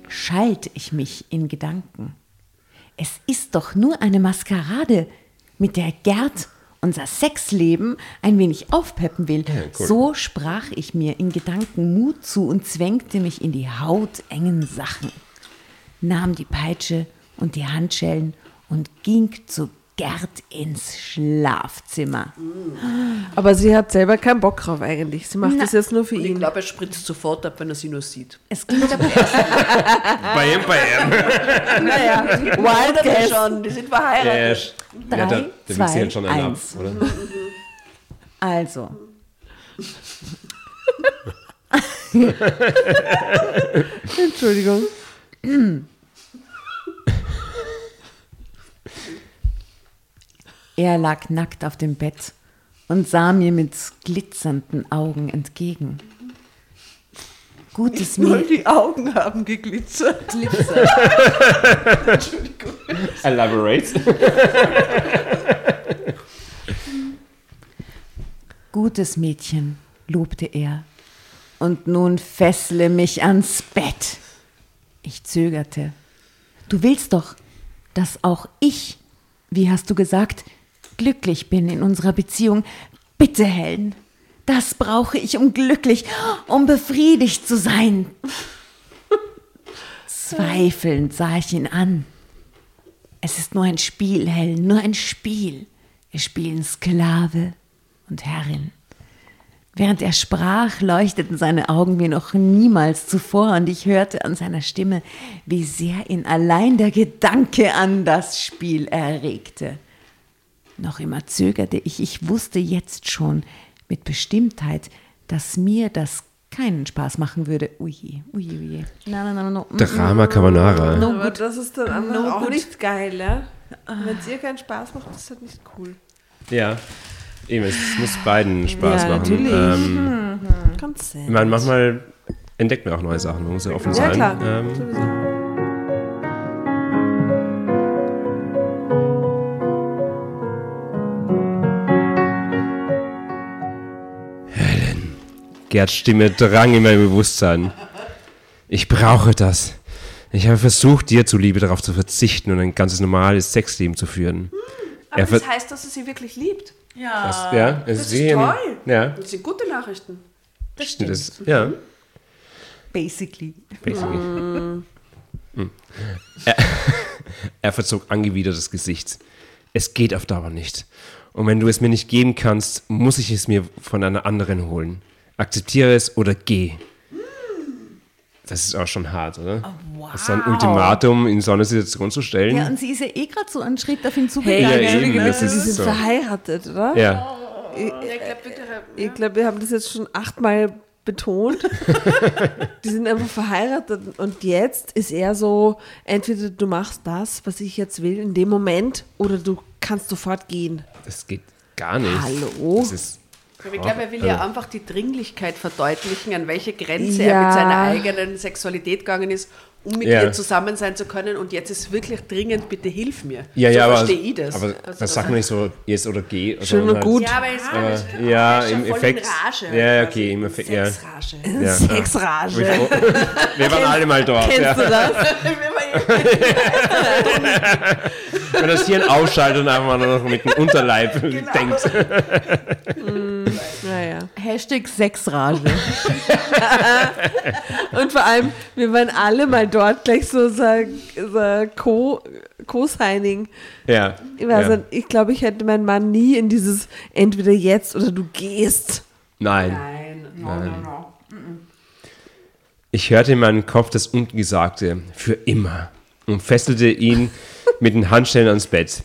Schalt ich mich in Gedanken. Es ist doch nur eine Maskerade, mit der Gerd unser Sexleben ein wenig aufpeppen will. cool. So sprach ich mir in Gedanken Mut zu und zwängte mich in die hautengen Sachen nahm die Peitsche und die Handschellen und ging zu Gerd ins Schlafzimmer. Aber sie hat selber keinen Bock drauf eigentlich. Sie macht das jetzt nur für Und ich ihn. glaube, er spritzt sofort ab, wenn er sie nur sieht. Es ging dabei Bei ihm, bei ihm. Naja, Wild Guess. schon, die sind verheiratet. Ja, ja, ja, Drei, da, der zwei, wächst halt schon einen ab, eins. oder? Also. Entschuldigung. Er lag nackt auf dem Bett und sah mir mit glitzernden Augen entgegen. Gutes Nur Mädchen. die Augen haben geglitzert. Elaborate. Gutes Mädchen, lobte er. Und nun fessle mich ans Bett. Ich zögerte. Du willst doch, dass auch ich, wie hast du gesagt, glücklich bin in unserer Beziehung. Bitte, Helen. Das brauche ich, um glücklich, um befriedigt zu sein. Zweifelnd sah ich ihn an. Es ist nur ein Spiel, Helen, nur ein Spiel. Wir spielen Sklave und Herrin. Während er sprach, leuchteten seine Augen wie noch niemals zuvor und ich hörte an seiner Stimme, wie sehr ihn allein der Gedanke an das Spiel erregte. Noch immer zögerte ich, ich wusste jetzt schon mit Bestimmtheit, dass mir das keinen Spaß machen würde. Ui, ui, ui. Nein, nein, nein, no. Drama Carbonara. No Aber das ist dann No auch good. nicht geil, ja? Wenn es ihr keinen Spaß macht, ist das nicht cool. Ja. Eben, es muss beiden Spaß Ja, machen. natürlich. Ähm, Ganz ich sehr. meine, manchmal entdeckt man auch neue Sachen, man muss ja offen Ja, sein. klar. Ähm, Gerds Stimme drang in mein Bewusstsein. Ich brauche das. Ich habe versucht, dir zuliebe darauf zu verzichten und ein ganzes normales Sexleben zu führen. Aber Er das heißt, dass er sie wirklich liebt. Das, ja, Das ist toll. Ja, Das sind gute Nachrichten. Das stimmt. das, ja, Basically. basically. Hm. Er, er verzog angewidert das Gesicht. Es geht auf Dauer nicht. Und wenn du es mir nicht geben kannst, muss ich es mir von einer anderen holen. Akzeptiere es oder geh. Das ist auch schon hart, oder? wow. Das ist ein Ultimatum in so eine Situation zu stellen. Ja, und sie ist ja eh gerade so einen Schritt auf ihn Hey, zugegangen. Ja, Entschuldige, eben, das ist sind so. verheiratet, oder? ja. Ich glaube, wir haben das jetzt schon achtmal betont. die sind einfach verheiratet und jetzt ist er so, entweder du machst das, was ich jetzt will in dem Moment oder du kannst sofort gehen. Das geht gar nicht. Hallo? Das ist, Ich glaube, er will ja einfach die Dringlichkeit verdeutlichen, an welche Grenze Ja. er mit seiner eigenen Sexualität gegangen ist, um mit Ja. ihr zusammen sein zu können. Und jetzt ist wirklich dringend, bitte hilf mir. ja, so ja, aber, verstehe ich das. aber Also das sagt man nicht so, jetzt oder geh. Schön und sondern gut. Ja, aber es Aber, ist ja, ist im voll Effekt. In Rage, ja, ja, okay, im Effekt, ja. Sexrage. ja. Sexrage. Wir waren alle mal dort. Kennst Ja. du das? Wenn das hier ein ausschaltet und einfach mal nur noch mit dem Unterleib Genau. denkt. Naja. Hashtag Sexrage. Und vor allem, wir waren alle mal dort gleich so, so, so Co- Co-Signing. Ja. Ich, ja. ich glaube, ich hätte meinen Mann nie in dieses entweder jetzt oder du gehst. Nein. Nein, no, no, no. Ich hörte in meinem Kopf das Ungesagte für immer und fesselte ihn mit den Handschellen ans Bett.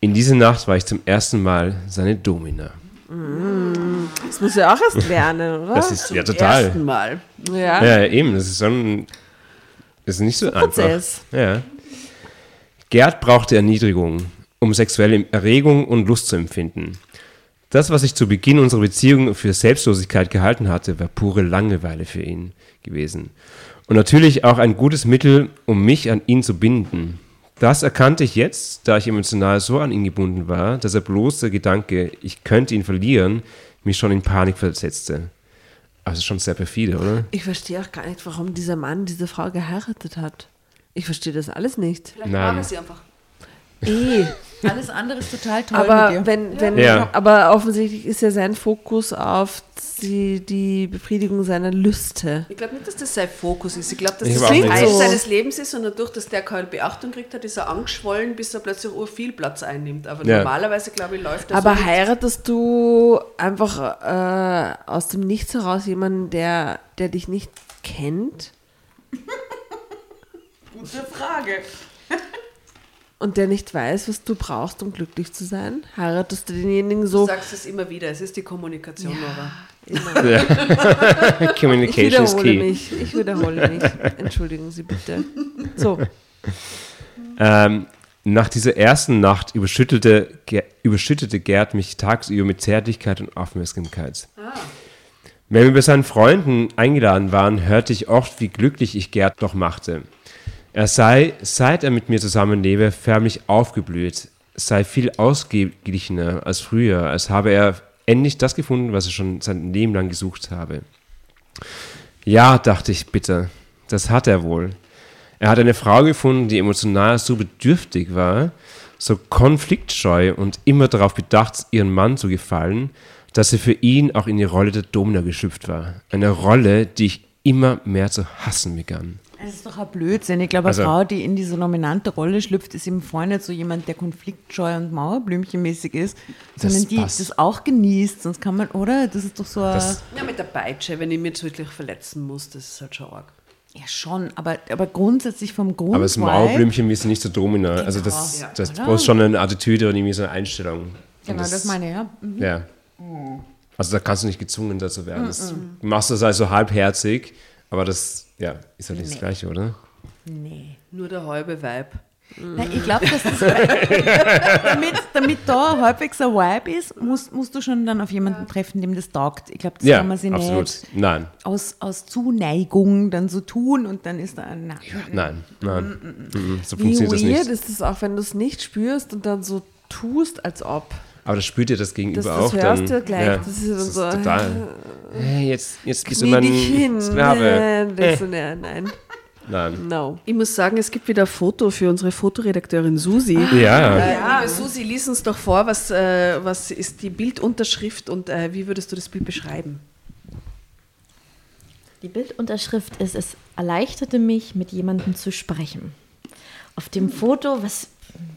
In dieser Nacht war ich zum ersten Mal seine Domina. Das muss ja auch erst lernen, oder? Das ist ja total. Ersten Mal. ja. Ja, eben, das ist schon. Das ist nicht so einfach. Prozess. Ja. Gerd brauchte Erniedrigung, um sexuelle Erregung und Lust zu empfinden. Das, was ich zu Beginn unserer Beziehung für Selbstlosigkeit gehalten hatte, war pure Langeweile für ihn gewesen. Und natürlich auch ein gutes Mittel, um mich an ihn zu binden. Das erkannte ich jetzt, da ich emotional so an ihn gebunden war, dass er bloß der Gedanke, ich könnte ihn verlieren, mich schon in Panik versetzte. Also schon sehr perfide, oder? Ich verstehe auch gar nicht, warum dieser Mann diese Frau geheiratet hat. Ich verstehe das alles nicht. Vielleicht Nein. mag er sie einfach. Eh. Alles andere ist total toll Aber mit dir. wenn, wenn, Ja. aber offensichtlich ist ja sein Fokus auf die, die Befriedigung seiner Lüste. Ich glaube nicht, dass das sein Fokus ist. Ich glaube, dass Ich das. Teil so. seines Lebens ist und dadurch, dass der keine Beachtung kriegt, hat, ist er angeschwollen, bis er plötzlich ur viel Platz einnimmt. Aber Ja. normalerweise, glaube ich, läuft das Aber so heiratest du einfach äh, aus dem Nichts heraus jemanden, der, der dich nicht kennt Gute Frage. und der nicht weiß, was du brauchst, um glücklich zu sein? Heiratest du denjenigen Du so? sagst es immer wieder, es ist die Kommunikation, Nora. Ich Communication is wiederhole key. mich. Ich wiederhole mich. Entschuldigen Sie bitte. So. Ähm, nach dieser ersten Nacht überschüttelte, Ger überschüttete Gerd mich tagsüber mit Zärtlichkeit und Aufmerksamkeit. Wenn wir bei seinen Freunden eingeladen waren, hörte ich oft, wie glücklich ich Gerd doch machte. Er sei, seit er mit mir zusammenlebe, förmlich aufgeblüht, sei viel ausgeglichener als früher, als habe er endlich das gefunden, was er schon sein Leben lang gesucht habe. Ja, dachte ich bitter, das hat er wohl. Er hat eine Frau gefunden, die emotional so bedürftig war, so konfliktscheu und immer darauf bedacht, ihrem Mann zu gefallen, dass sie für ihn auch in die Rolle der Domina geschlüpft war. Eine Rolle, die ich immer mehr zu hassen begann. Das ist doch ein Blödsinn. Ich glaube, eine Also- Frau, die in diese dominante Rolle schlüpft, ist eben vorher nicht so jemand, der konfliktscheu und Mauerblümchenmäßig ist, sondern die passt. das auch genießt. Sonst kann man, oder? Das ist doch so ein, Das- Ja, mit der Peitsche, wenn ich mich wirklich verletzen muss, das ist halt schon arg. Ja, schon, aber, aber grundsätzlich vom Grund. Aber das Mauerblümchen ist nicht so Domina. Also das, Ja. das braucht schon eine Attitüde und irgendwie so eine Einstellung. Genau, das, meine ich, ja. Mhm. Ja. Also da kannst du nicht gezwungen dazu werden. Das, du machst das also halbherzig, aber das ja, ist halt nicht das Gleiche, oder? Nee. Nur der halbe Vibe. Nein, ich glaube, dass das damit, damit da halbwegs ein Vibe ist, musst, musst du schon dann auf jemanden treffen, dem das taugt. Ich glaube, das Ja, kann man sich absolut. nicht Nein, aus, aus Zuneigung dann so tun und dann ist da ein Nein. nein, nein. Mhm, So Wie funktioniert das weird nicht. ist es auch, wenn du es nicht spürst und dann so tust, als ob. Aber das spürt dir das Gegenüber Das- das auch hörst dann. du gleich. Das ist ja dann so, total. Hey, jetzt, jetzt bist du mein hin. Sklave. Äh, Äh, so, ne, nein, nein. no. Ich muss sagen, es gibt wieder ein Foto für unsere Fotoredakteurin Susi. Ja, Äh, liebe Susi, lies uns doch vor, was, äh, was ist die Bildunterschrift und äh, wie würdest du das Bild beschreiben? Die Bildunterschrift ist, es erleichterte mich, mit jemandem zu sprechen. Auf dem Foto, was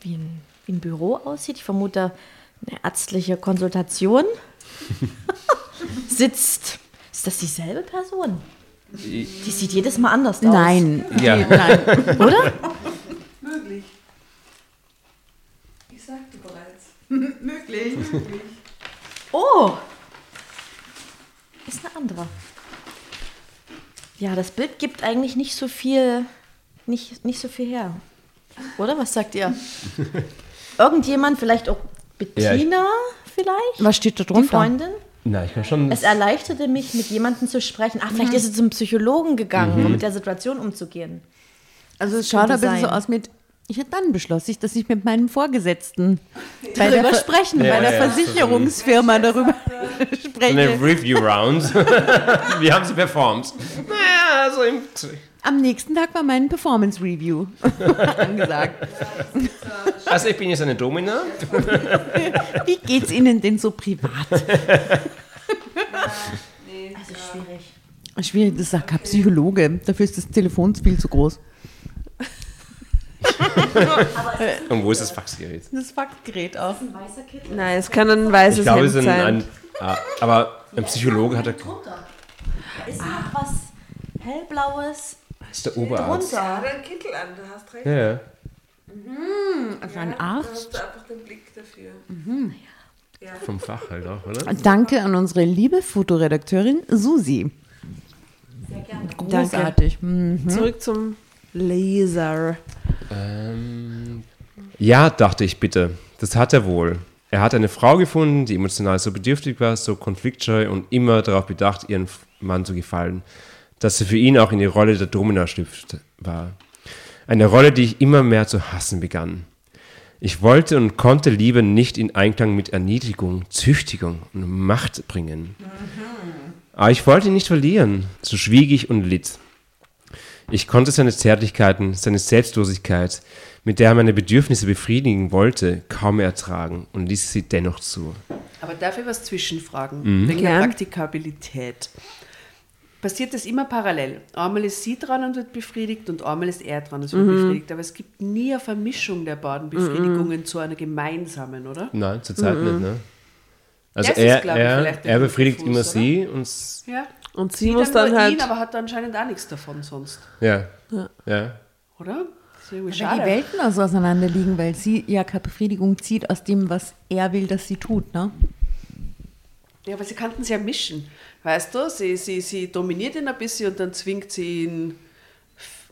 wie ein, wie ein Büro aussieht, ich vermute eine ärztliche Konsultation, sitzt. Ist das dieselbe Person? Die sieht jedes Mal anders aus. Nein. Ja. Nee, nein. Oder? Ich sagte bereits. Möglich. Oh! Ist eine andere. Ja, das Bild gibt eigentlich nicht so viel, nicht, nicht so viel her. Oder? Was sagt ihr? Irgendjemand, vielleicht auch Bettina, vielleicht? Was steht da Die drunter? Freundin? Nein, ich kann schon. Es erleichterte mich, mit jemandem zu sprechen. Ach, vielleicht ist sie zum Psychologen gegangen, um mit der Situation umzugehen. Also es schaut ein bisschen so aus mit, ich hätte dann beschlossen, dass ich mit meinem Vorgesetzten bei der, Darüber Ver- sprechen. bei Ja, der ja, Versicherungsfirma darüber eine spreche. Review Round. Wie haben sie performt? Naja, also im. Am nächsten Tag war mein Performance Review angesagt. Also ich bin jetzt eine Domina. Wie geht's Ihnen denn so privat? Also schwierig. Schwierig, das sagt kein Psychologe. Dafür ist das Telefon viel zu groß. Und wo ist das Faxgerät? Das Faxgerät auch. Nein, es kann ein weißes Ich glaube, es Hemd ist ein, sein. ein ah, aber ein Psychologe hat er. Da ist noch was hellblaues Das ist der Oberarzt. drunter. einen Kittel an, du hast recht. Ja, ja. Also ein Arzt. du einfach den Blick dafür. Vom Fach halt auch, oder? Danke an unsere liebe Fotoredakteurin Susi. Großartig. Hm. Zurück zum Laser. Ähm, ja, dachte ich bitte. Das hat er wohl. Er hat eine Frau gefunden, die emotional so bedürftig war, so konfliktscheu und immer darauf bedacht, ihren Mann zu gefallen, dass sie für ihn auch in die Rolle der Domina schlüpft war. Eine Rolle, die ich immer mehr zu hassen begann. Ich wollte und konnte Liebe nicht in Einklang mit Erniedrigung, Züchtigung und Macht bringen. Aber ich wollte ihn nicht verlieren, so schwieg ich und litt. Ich konnte seine Zärtlichkeiten, seine Selbstlosigkeit, mit der er meine Bedürfnisse befriedigen wollte, kaum ertragen und ließ sie dennoch zu. Aber darf ich was zwischenfragen? Wegen der. Praktikabilität. Passiert das immer parallel? Einmal ist sie dran und wird befriedigt und einmal ist er dran und wird befriedigt. Aber es gibt nie eine Vermischung der beiden Befriedigungen zu einer gemeinsamen, oder? Nein, zurzeit nicht, ne? Also Das ist, er, ich, er, er befriedigt Fuß, immer oder? sie und Ja. Und sie, Sie muss dann dann halt. ihn, aber hat anscheinend auch nichts davon sonst, ja, ja. oder? Ist irgendwie Weil die. Welten also auseinander liegen, weil sie ja keine Befriedigung zieht aus dem, was er will, dass sie tut. Ne? Ja, aber sie könnten es ja mischen. Weißt du, sie, sie, sie dominiert ihn ein bisschen und dann zwingt sie ihn,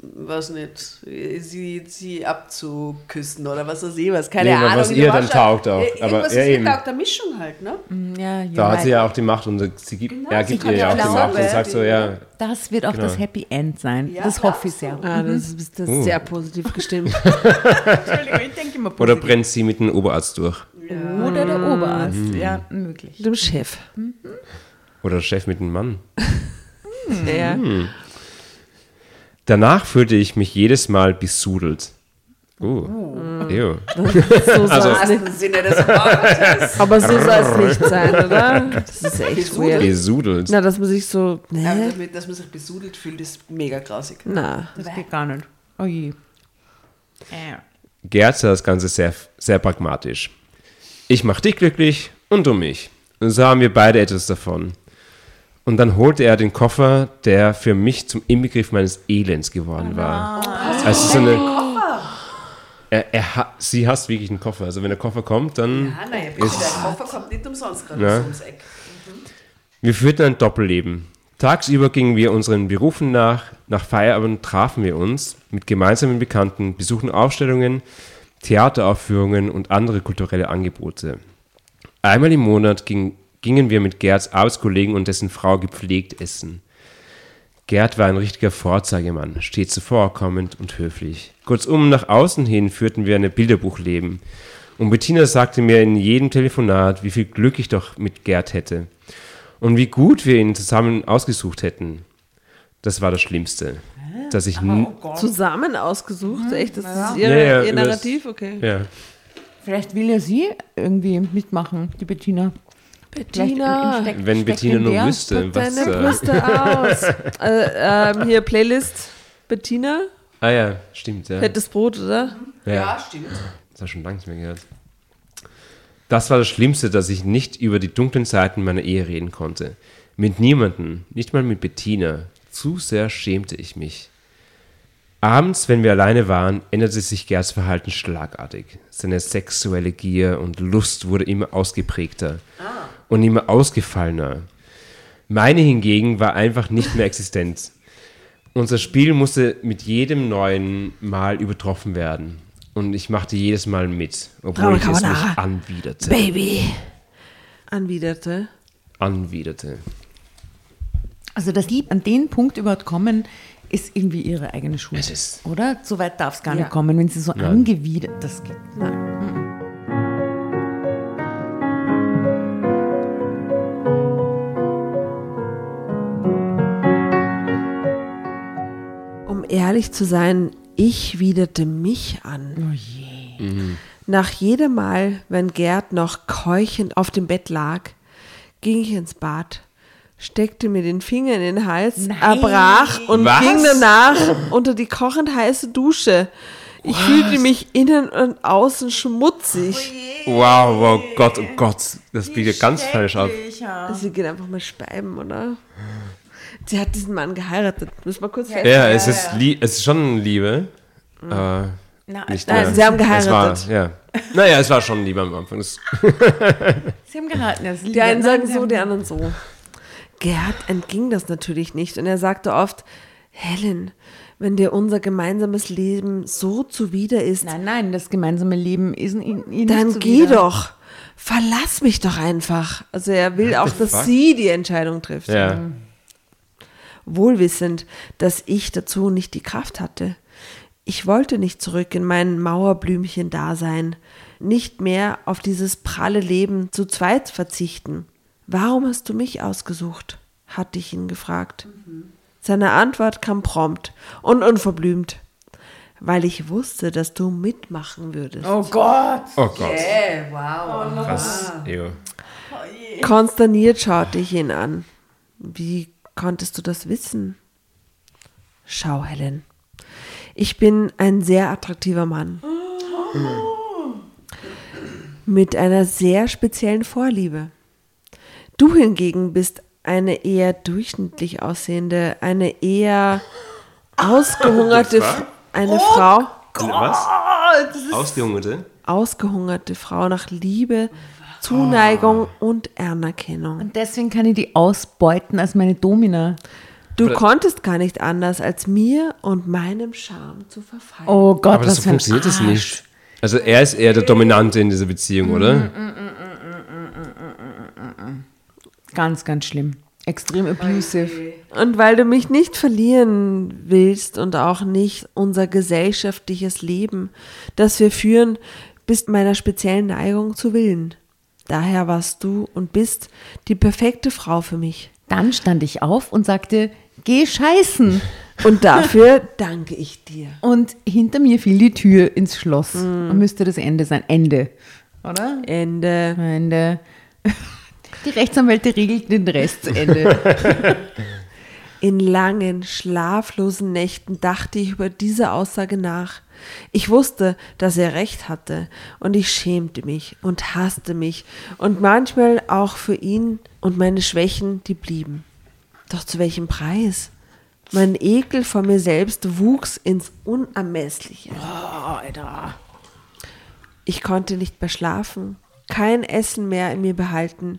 was nicht, sie, sie abzuküssen oder was weiß ich was. Keine Nee, Ahnung. was ihr der dann taugt auch. Ja, Aber Irgendwas ja, ist eben. ihr taugt eine Mischung halt, ne? Ja, Da hat sie ja auch die Macht und sie gibt, Genau, er sie gibt ihr ja ja auch die Macht und sagt so, ja, Das wird auch Genau. das Happy End sein. Ja, das hoffe ich sehr. Ah, das ist, das ist sehr positiv gestimmt. Entschuldigung, ich denke immer oder brennt sie mit dem Oberarzt durch. Oder der Oberarzt. Ja, möglich. Dem Chef. Oder der Chef mit dem Mann. Ja. Danach fühlte ich mich jedes Mal besudelt. Uh, ew. So Also- Im Sinne des Wortes. Aber so soll es nicht sein, oder? Das ist echt Besudelt? weird. Besudelt. Na, dass man sich so. Ja, Ne? damit, dass man sich besudelt fühlt, ist mega grausig. Na. Das geht gar nicht. Oh je. Äh. Gerd sah das Ganze sehr, sehr pragmatisch. Ich mach dich glücklich und du mich. Und so haben wir beide etwas davon. Und dann holte er den Koffer, der für mich zum Inbegriff meines Elends geworden war. Also so eine. Er, er, ha- sie hasst wirklich einen Koffer. Also wenn der Koffer kommt, dann. Ah, naja, bitte, der Koffer kommt nicht umsonst gerade Ja. ums Eck. Wir führten ein Doppelleben. Tagsüber gingen wir unseren Berufen nach, nach Feierabend trafen wir uns mit gemeinsamen Bekannten, besuchten Ausstellungen, Theateraufführungen und andere kulturelle Angebote. Einmal im Monat ging, gingen wir mit Gerds Arbeitskollegen und dessen Frau gepflegt essen. Gerd war ein richtiger Vorzeigemann, stets zuvorkommend und höflich. Kurzum, nach außen hin führten wir ein Bilderbuchleben. Und Bettina sagte mir in jedem Telefonat, wie viel Glück ich doch mit Gerd hätte. Und wie gut wir ihn zusammen ausgesucht hätten. Das war das Schlimmste. Dass ich n- Zusammen ausgesucht? Echt? Das ist Ja, ihr, ja, ihr übers- Narrativ? Okay. ja. Vielleicht will ja sie irgendwie mitmachen, die Bettina. Bettina, im- im Steck- Wenn Steck Bettina in nur wüsste, was. deine Äh, Brüste aus. äh, ähm, hier Playlist. Bettina, ah ja, stimmt, ja. fettes Brot, oder? Ja, stimmt. Das habe schon lange nicht mehr gehört. Das war das Schlimmste, dass ich nicht über die dunklen Seiten meiner Ehe reden konnte. Mit niemandem, nicht mal mit Bettina. Zu sehr schämte ich mich. Abends, wenn wir alleine waren, änderte sich Gerds Verhalten schlagartig. Seine sexuelle Gier und Lust wurde immer ausgeprägter und immer ausgefallener. Meine hingegen war einfach nicht mehr existent. Unser Spiel musste mit jedem neuen Mal übertroffen werden. Und ich machte jedes Mal mit, obwohl ich es mich anwiderte. Baby. Anwiderte. Anwiderte. Also, dass die an den Punkt überhaupt kommen, ist irgendwie ihre eigene Schuld. Es ist- Oder? So weit darf es gar Ja. nicht kommen, wenn sie so Nein. angewidert. Das geht. Nein. Ehrlich zu sein, ich widerte mich an. Nach jedem Mal, wenn Gerd noch keuchend auf dem Bett lag, ging ich ins Bad, steckte mir den Finger in den Hals, erbrach und Was? ging danach unter die kochend heiße Dusche. Ich fühlte mich innen und außen schmutzig. Wow, wow, Gott, oh Gott. Das biegt ja ganz falsch ab. Sie gehen einfach mal speiben, oder? Sie hat diesen Mann geheiratet. Müssen wir kurz Ja, es, ist lie- es ist schon Liebe. Aber nicht nein, mehr. sie haben Es geheiratet. war, ja. Naja, es war schon Liebe am Anfang. Sie haben. Das Die einen sagen so, die anderen so. Gerd entging das natürlich nicht und er sagte oft, Helen, wenn dir unser gemeinsames Leben so zuwider ist, Nein, nein, das gemeinsame Leben ist Ihnen Ihnen dann geh doch. Verlass mich doch einfach. Also er will auch, dass fuck? sie die Entscheidung trifft. ja. Wohlwissend, dass ich dazu nicht die Kraft hatte. Ich wollte nicht zurück in mein Mauerblümchen-Dasein, nicht mehr auf dieses pralle Leben zu zweit verzichten. Warum hast du mich ausgesucht? hatte ich ihn gefragt. Seine Antwort kam prompt und unverblümt. Weil ich wusste, dass du mitmachen würdest. Oh Gott. Oh Gott. wow. Krass. Ew. Konsterniert schaute ich ihn an. Wie konntest du das wissen? Schau, Helen. Ich bin ein sehr attraktiver Mann. Mit einer sehr speziellen Vorliebe. Du hingegen bist eine eher durchschnittlich aussehende, eine eher ausgehungerte, eine Frau, Was? Ausgehungerte? ausgehungerte Frau nach Liebe, Zuneigung und Anerkennung. Und deswegen kann ich die ausbeuten als meine Domina. Du Aber- konntest gar nicht anders, als mir und meinem Charme zu verfallen. Oh Gott, Aber das was so für ein funktioniert das Arsch. nicht. Also er ist eher der Dominante in dieser Beziehung, oder? Ganz, ganz schlimm. Extrem abusive. Und weil du mich nicht verlieren willst und auch nicht unser gesellschaftliches Leben, das wir führen, bist meiner speziellen Neigung zu Willen. Daher warst du und bist die perfekte Frau für mich. Dann stand ich auf und sagte, geh scheißen. Und dafür danke ich dir. Und hinter mir fiel die Tür ins Schloss. Und müsste das Ende sein. Ende. Oder? Ende. Ende. Die Rechtsanwälte regelten den Rest zu Ende. In langen, schlaflosen Nächten dachte ich über diese Aussage nach. Ich wusste, dass er recht hatte, und ich schämte mich und hasste mich und manchmal auch für ihn und meine Schwächen, die blieben. Doch zu welchem Preis? Mein Ekel vor mir selbst wuchs ins Unermessliche. Ich konnte nicht mehr schlafen, kein Essen mehr in mir behalten.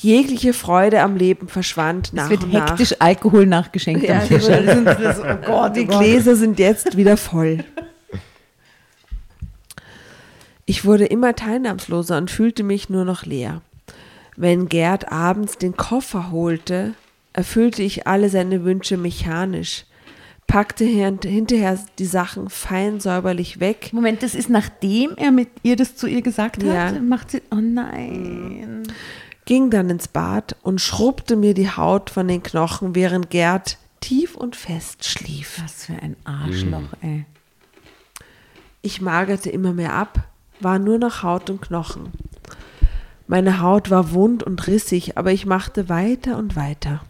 Jegliche Freude am Leben verschwand nach Es wird und nach. hektisch Alkohol nachgeschenkt Ja, am Tisch. das, oh Gott, Die oh. Gläser sind jetzt wieder voll. Ich wurde immer teilnahmsloser und fühlte mich nur noch leer. Wenn Gerd abends den Koffer holte, erfüllte ich alle seine Wünsche mechanisch, packte hint- hinterher die Sachen fein säuberlich weg Moment, das ist nachdem er mit ihr das zu ihr gesagt Ja. hat? Macht sie, oh nein. ging dann ins Bad und schrubbte mir die Haut von den Knochen, während Gerd tief und fest schlief. Was für ein Arschloch, ey. Ich magerte immer mehr ab, war nur noch Haut und Knochen. Meine Haut war wund und rissig, aber ich machte weiter und weiter.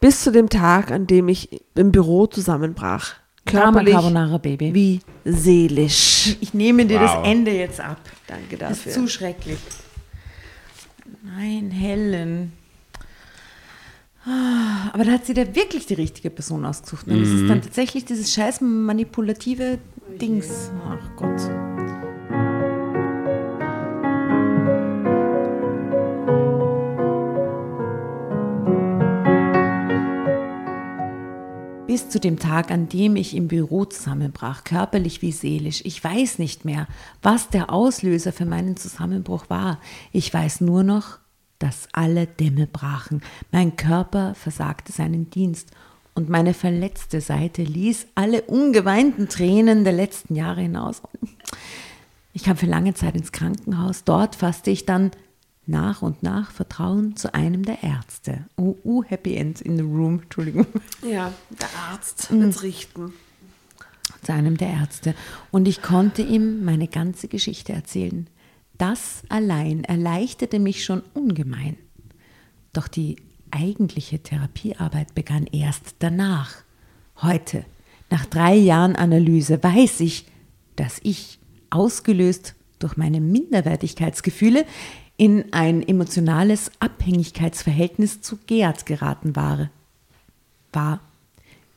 Bis zu dem Tag, an dem ich im Büro zusammenbrach. Körperlich Carbonara, Baby. wie seelisch. Ich nehme dir Wow. das Ende jetzt ab. Danke Das ist dafür. zu schrecklich. Nein, Helen. Ah, Aber da hat sie da wirklich die richtige Person ausgesucht. Und es ist dann tatsächlich dieses scheiß manipulative Dings. Ach Gott. Bis zu dem Tag, an dem ich im Büro zusammenbrach, körperlich wie seelisch. Ich weiß nicht mehr, was der Auslöser für meinen Zusammenbruch war. Ich weiß nur noch, dass alle Dämme brachen. Mein Körper versagte seinen Dienst und meine verletzte Seite ließ alle ungeweinten Tränen der letzten Jahre hinaus. Ich kam für lange Zeit ins Krankenhaus. Dort fasste ich dann nach und nach Vertrauen zu einem der Ärzte. Oh, uh, Happy End in the room, Entschuldigung. Ja, der Arzt wird's richten. zu einem der Ärzte. Und ich konnte ihm meine ganze Geschichte erzählen. Das allein erleichterte mich schon ungemein. Doch die eigentliche Therapiearbeit begann erst danach. Heute, nach drei Jahren Analyse, weiß ich, dass ich, ausgelöst durch meine Minderwertigkeitsgefühle, in ein emotionales Abhängigkeitsverhältnis zu Gerd geraten war. war,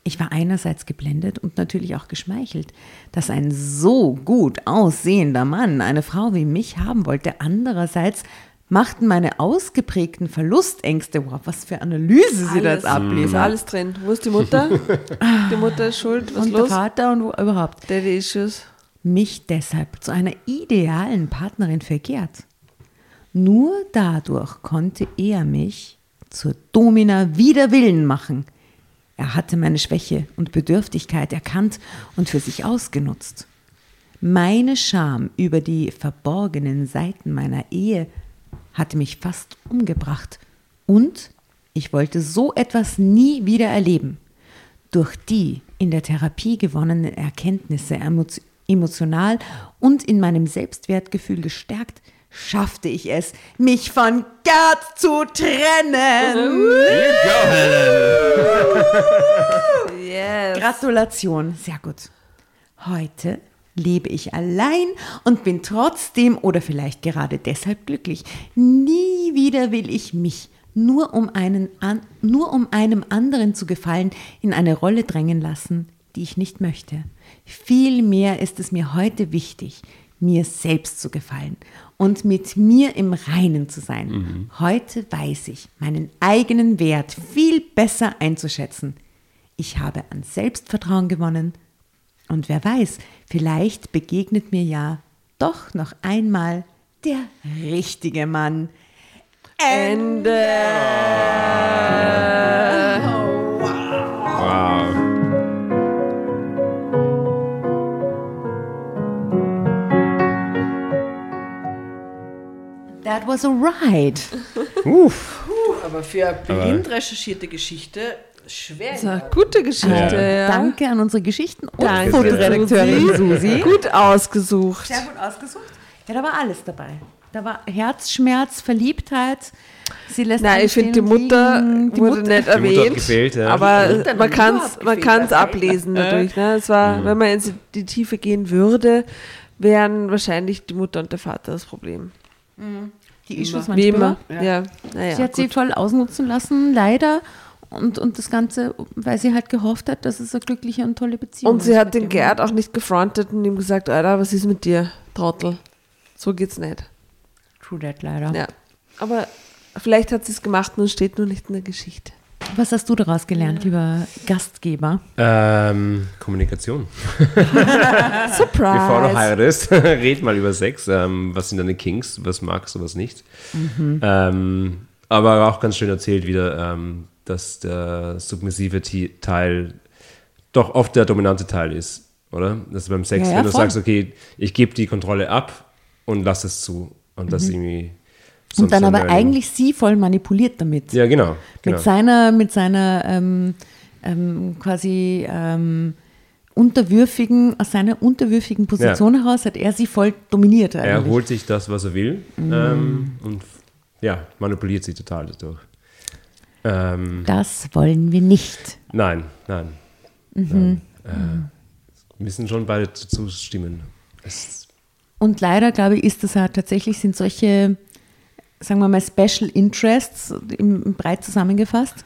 ich war einerseits geblendet und natürlich auch geschmeichelt, dass ein so gut aussehender Mann eine Frau wie mich haben wollte. Andererseits machten meine ausgeprägten Verlustängste, wow, was für Analyse sie das Ist ablesen. alles drin. Wo ist die Mutter? die Mutter ist schuld. Was und los? der Vater und wo, überhaupt. Daddy Issues. mich deshalb zu einer idealen Partnerin verkehrt. Nur dadurch konnte er mich zur Domina wider Willen machen. Er hatte meine Schwäche und Bedürftigkeit erkannt und für sich ausgenutzt. Meine Scham über die verborgenen Seiten meiner Ehe hatte mich fast umgebracht und ich wollte so etwas nie wieder erleben. Durch die in der Therapie gewonnenen Erkenntnisse emo- emotional und in meinem Selbstwertgefühl gestärkt, schaffte ich es, mich von Gerd zu trennen. Yes. Gratulation, sehr gut. Heute lebe ich allein und bin trotzdem oder vielleicht gerade deshalb glücklich. Nie wieder will ich mich nur um, einen an, nur um einem anderen zu gefallen in eine Rolle drängen lassen, die ich nicht möchte. Vielmehr ist es mir heute wichtig, mir selbst zu gefallen und mit mir im Reinen zu sein. Heute weiß ich meinen eigenen Wert viel besser einzuschätzen. Ich habe an Selbstvertrauen gewonnen und wer weiß, vielleicht begegnet mir ja doch noch einmal der richtige Mann. Ende. Wow. That was a ride. Aber für eine blind recherchierte Geschichte schwer. Das ist eine gute Geschichte. Ja. Danke an unsere Geschichten- und Danke, Fotoredakteurin Susi. Gut ausgesucht. Sehr gut ausgesucht. Ja, da war alles dabei. Da war Herzschmerz, Verliebtheit. Sie lässt Nein, ich finde, die Mutter liegen. Die wurde Mutter- nicht erwähnt. gefehlt, ja. Aber Die Mutter man kann es man kann's ablesen dadurch. Ne? Es war, wenn man in die Tiefe gehen würde, wären wahrscheinlich die Mutter und der Vater das Problem. Die Issues Wie immer. manchmal. Ja. Naja, Sie hat sie gut. voll ausnutzen lassen, leider. Und, und das Ganze, weil sie halt gehofft hat, dass es eine glückliche und tolle Beziehung Und sie ist hat den Gerd auch nicht gefrontet und ihm gesagt, Alter, was ist mit dir, Trottel? So geht's nicht. True That leider. Ja. Aber vielleicht hat sie es gemacht und steht nur nicht in der Geschichte. Was hast du daraus gelernt, lieber Gastgeber? Ähm, Kommunikation. Surprise! Bevor du heiratest, red mal über Sex. Ähm, was sind deine Kinks? Was magst du, was nicht? Ähm, aber auch ganz schön erzählt wieder, ähm, dass der submissive Teil doch oft der dominante Teil ist, oder? Dass du beim Sex, Ja, ja, wenn du voll. sagst, okay, ich gebe die Kontrolle ab und lass es zu. Und das irgendwie. Und dann aber eigentlich sie voll manipuliert damit. Ja, genau. genau. Mit seiner, mit seiner ähm, ähm, quasi ähm, unterwürfigen, aus seiner unterwürfigen Position heraus hat er sie voll dominiert Er eigentlich. holt sich das, was er will ähm, und ja, manipuliert sie total dadurch. Ähm, Das wollen wir nicht. nein, nein. Mhm. nein. Äh, müssen schon beide dazu stimmen. Es, Und leider, glaube ich, ist das halt tatsächlich, sind solche, sagen wir mal, Special Interests im, im breit zusammengefasst,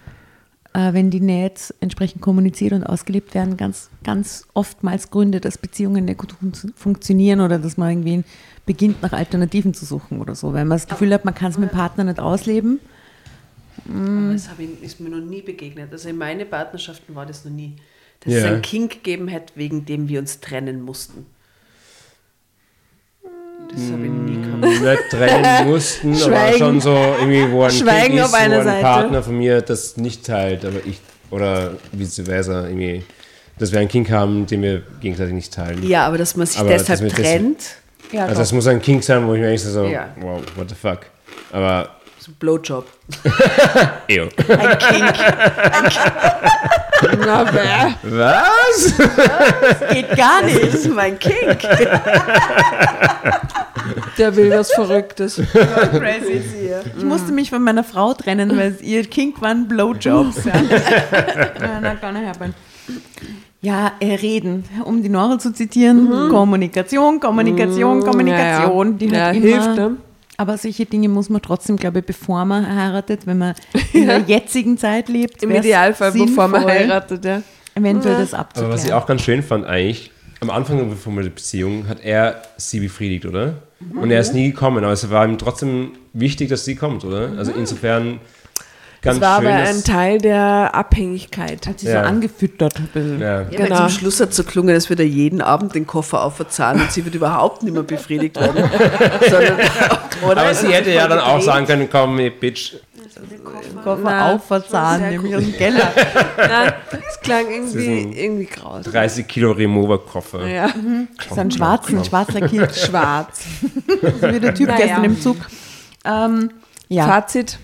äh, wenn die nicht entsprechend kommuniziert und ausgelebt werden, ganz, ganz oftmals Gründe, dass Beziehungen nicht gut fun funktionieren oder dass man irgendwie beginnt, nach Alternativen zu suchen oder so, weil man das Gefühl hat, man kann es mit dem Partner nicht ausleben. Aber Das habe ich, ist mir noch nie begegnet. Also in meinen Partnerschaften war das noch nie. Dass es Ja. einen Kink gegeben hätte, wegen dem wir uns trennen mussten. Das habe ich nie gehabt. nicht trennen mussten, aber schon so irgendwie, wo ein Schweigen Kind auf ist, wo ein Seite. Partner von mir das nicht teilt, aber ich, oder vice versa, irgendwie, dass wir einen Kink haben, den wir gegenseitig nicht teilen. Ja, aber dass man sich Aber deshalb wir das- trennt, Ja, Also es muss ein Kink sein, wo ich mir eigentlich so, Ja. wow, what the fuck. Aber, so Blowjob. ew. ein Kink Na, wer? Was? geht gar Das nicht. ist mein Kink. Der will was Verrücktes. Crazy. Ich musste mich von meiner Frau trennen, weil ihr Kink waren Blowjobs. Ja, ja that gonna happen. Ja, äh, reden. Um die Nora zu zitieren, Kommunikation, Kommunikation, Kommunikation. Die ja, hat ja. immer hilft, ne? Aber solche Dinge muss man trotzdem, glaube ich, bevor man heiratet, wenn man in der jetzigen Zeit lebt. Im Idealfall, bevor man sinnvoll, heiratet, ja. Eventuell das Aber abzuklären. was ich auch ganz schön fand eigentlich, am Anfang von der Beziehung hat er sie befriedigt, oder? Und er ist nie gekommen, aber es war ihm trotzdem wichtig, dass sie kommt, oder? Also insofern ganz Das war aber ein Teil der Abhängigkeit. Hat sie Ja. so angefüttert ein bisschen. ja. Ja, Genau. zum Schluss hat so gelungen, als würde er jeden Abend den Koffer aufverzahlen und sie wird überhaupt nicht mehr befriedigt werden. Aber sie hätte ja dann auch sagen können, komm, Bitch, Koffer Na, aufverzahlen, nämlich aus dem Keller. Nein, es klang irgendwie, sind- irgendwie graus. 30 Kilo Remover-Koffer. Ja, Das ist ein schwarzen, schwarz lackiert. schwarz. So wie der Typ Naja. gestern im Zug. Ähm, ja, Fazit.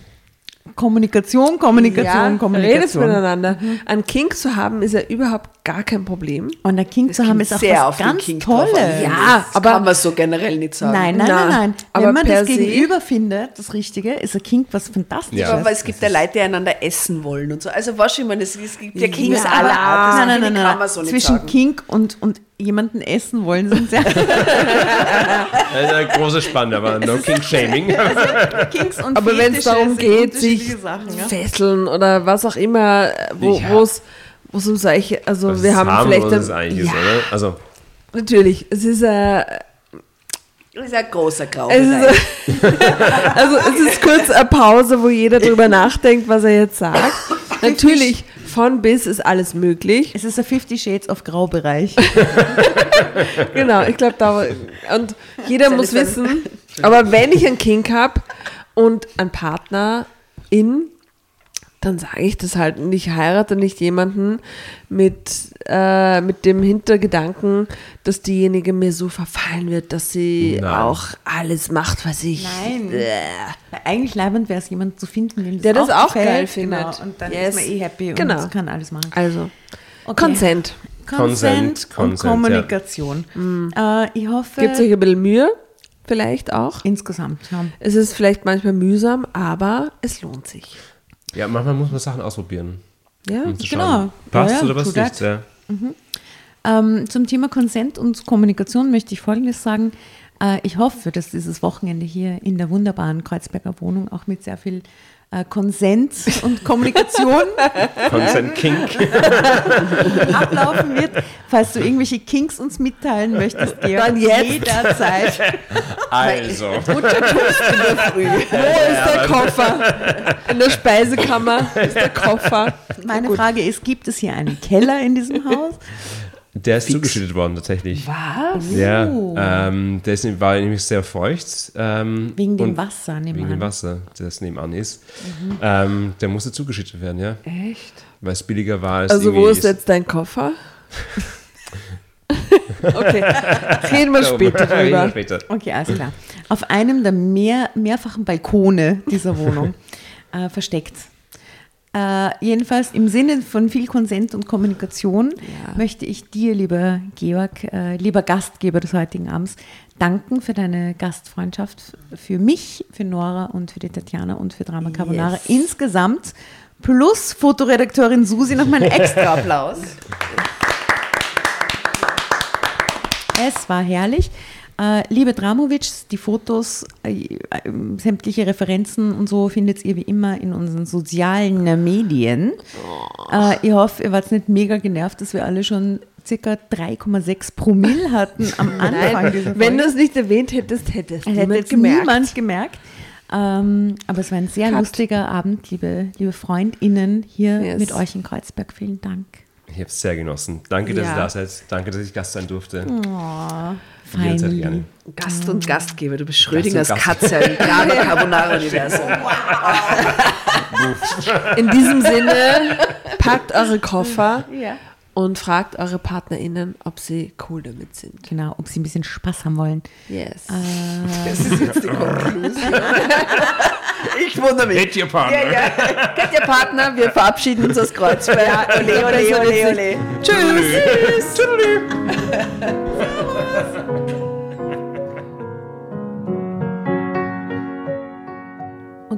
Kommunikation, Kommunikation, ja, Redet Kommunikation. miteinander. Ein Kink zu haben ist ja überhaupt gar kein Problem. Und der King zu haben ist auch sehr was ganz. Tolles. Ja, das aber- kann man so generell nicht sagen. Nein, nein, nein, nein. aber Wenn man das Gegenüber findet, das Richtige, ist ein King was Fantastisches. Ja. Aber es gibt ja Leute, die einander essen wollen und so. Also was ich meine, es, es gibt ja Kings Ja, aller Art. Das Nein, nein, nein, nein. kann man so nicht Zwischen sagen. King und, und jemanden essen wollen sind sehr Das ist eine große Spanne, aber no King Shaming. Kings und Aber wenn es darum geht, sich Sachen, ja. fesseln oder was auch immer, wo Ja. wo es wo es um solche, also Das wir haben vielleicht das ein, eigentlich ja, ist, oder? Also, natürlich, es ist äh, Das ist ein großer Grau. es ist, also es ist kurz eine Pause, wo jeder drüber nachdenkt, was er jetzt sagt. Natürlich, von bis ist alles möglich. Es ist ein Fifty Shades of Grau-Bereich. Genau, ich glaube, da und jeder muss wissen, aber wenn ich einen Kink habe und einen Partner in, dann sage ich das halt und ich heirate nicht jemanden mit, äh, mit dem Hintergedanken, dass diejenige mir so verfallen wird, dass sie Nein. auch alles macht, was ich. Nein. Äh, Eigentlich leibend wäre es, jemanden zu finden, dem das Der das auch gefällt. geil findet. Genau. Und dann Yes. ist man eh happy Genau. und kann alles machen. Also, Okay. Consent. Consent, Consent, und Consent, ja. Kommunikation. Äh, ich hoffe, Gibt es euch ein bisschen Mühe? Vielleicht auch. insgesamt. Ja. Es ist vielleicht manchmal mühsam, aber es lohnt sich. Ja, manchmal muss man Sachen ausprobieren. Ja? Um Genau. passt Ja, ja, oder was nicht. Ja. Ähm, zum Thema Consent und Kommunikation möchte ich Folgendes sagen. Äh, ich hoffe, dass dieses Wochenende hier in der wunderbaren Kreuzberger Wohnung auch mit sehr viel äh, Konsent und Kommunikation Consent Kink. ablaufen wird. Falls du irgendwelche Kinks uns mitteilen möchtest, Georg, Dann jetzt. Also, jederzeit. Wo ist der Koffer? In der Speisekammer ist der Koffer. Meine Frage ist, gibt es hier einen Keller in diesem Haus? Der ist zugeschüttet worden, tatsächlich. Was? Ja, ähm, der ist, war nämlich sehr feucht. Ähm, Wegen dem Wasser, nehmen Wegen dem. Wasser, das nebenan ist. Ähm, der musste zugeschüttet werden, ja. Echt? Weil es billiger war als Also wo ist jetzt dein Koffer? okay, reden wir später Reden wir drüber. später. Okay, alles klar. Auf einem der mehr, mehrfachen Balkone dieser Wohnung äh, versteckt. Äh, jedenfalls im Sinne von viel Konsent und Kommunikation Ja. möchte ich dir, lieber Georg, äh, lieber Gastgeber des heutigen Abends, danken für deine Gastfreundschaft, für mich, für Nora und für die Tatjana und für Drama Carbonara Yes. insgesamt. Plus Fotoredakteurin Susi noch mal einen extra Applaus. Es war herrlich. Äh, liebe Dramovic, die Fotos, äh, äh, sämtliche Referenzen und so findet ihr wie immer in unseren sozialen Medien. Äh, ich hoffe, ihr wart nicht mega genervt, dass wir alle schon circa 3,6 Promille hatten am Anfang Folge. Wenn du es nicht erwähnt hättest, hättest du jetzt gemerkt. niemand gemerkt. Ähm, aber es war ein sehr Cut. lustiger Abend, liebe, liebe FreundInnen hier Yes. mit euch in Kreuzberg. Vielen Dank. Ich habe es sehr genossen. Danke, dass Ja. ihr da seid. Danke, dass ich Gast sein durfte. Oh, Jederzeit Feini. gerne. Gast und Gastgeber, du bist Schrödingers Gast Katze im Carbonara-Universum. In diesem Sinne, packt eure Koffer Ja. und fragt eure PartnerInnen, ob sie cool damit sind. Genau, ob sie ein bisschen Spaß haben wollen. Yes. Das ist jetzt die Konklusion. Ich wundere mich. Hit your partner. Ja, ja. Geht ihr Partner, wir verabschieden uns aus Kreuzberg. Ole, ole, ole, ole. Tschüss. Und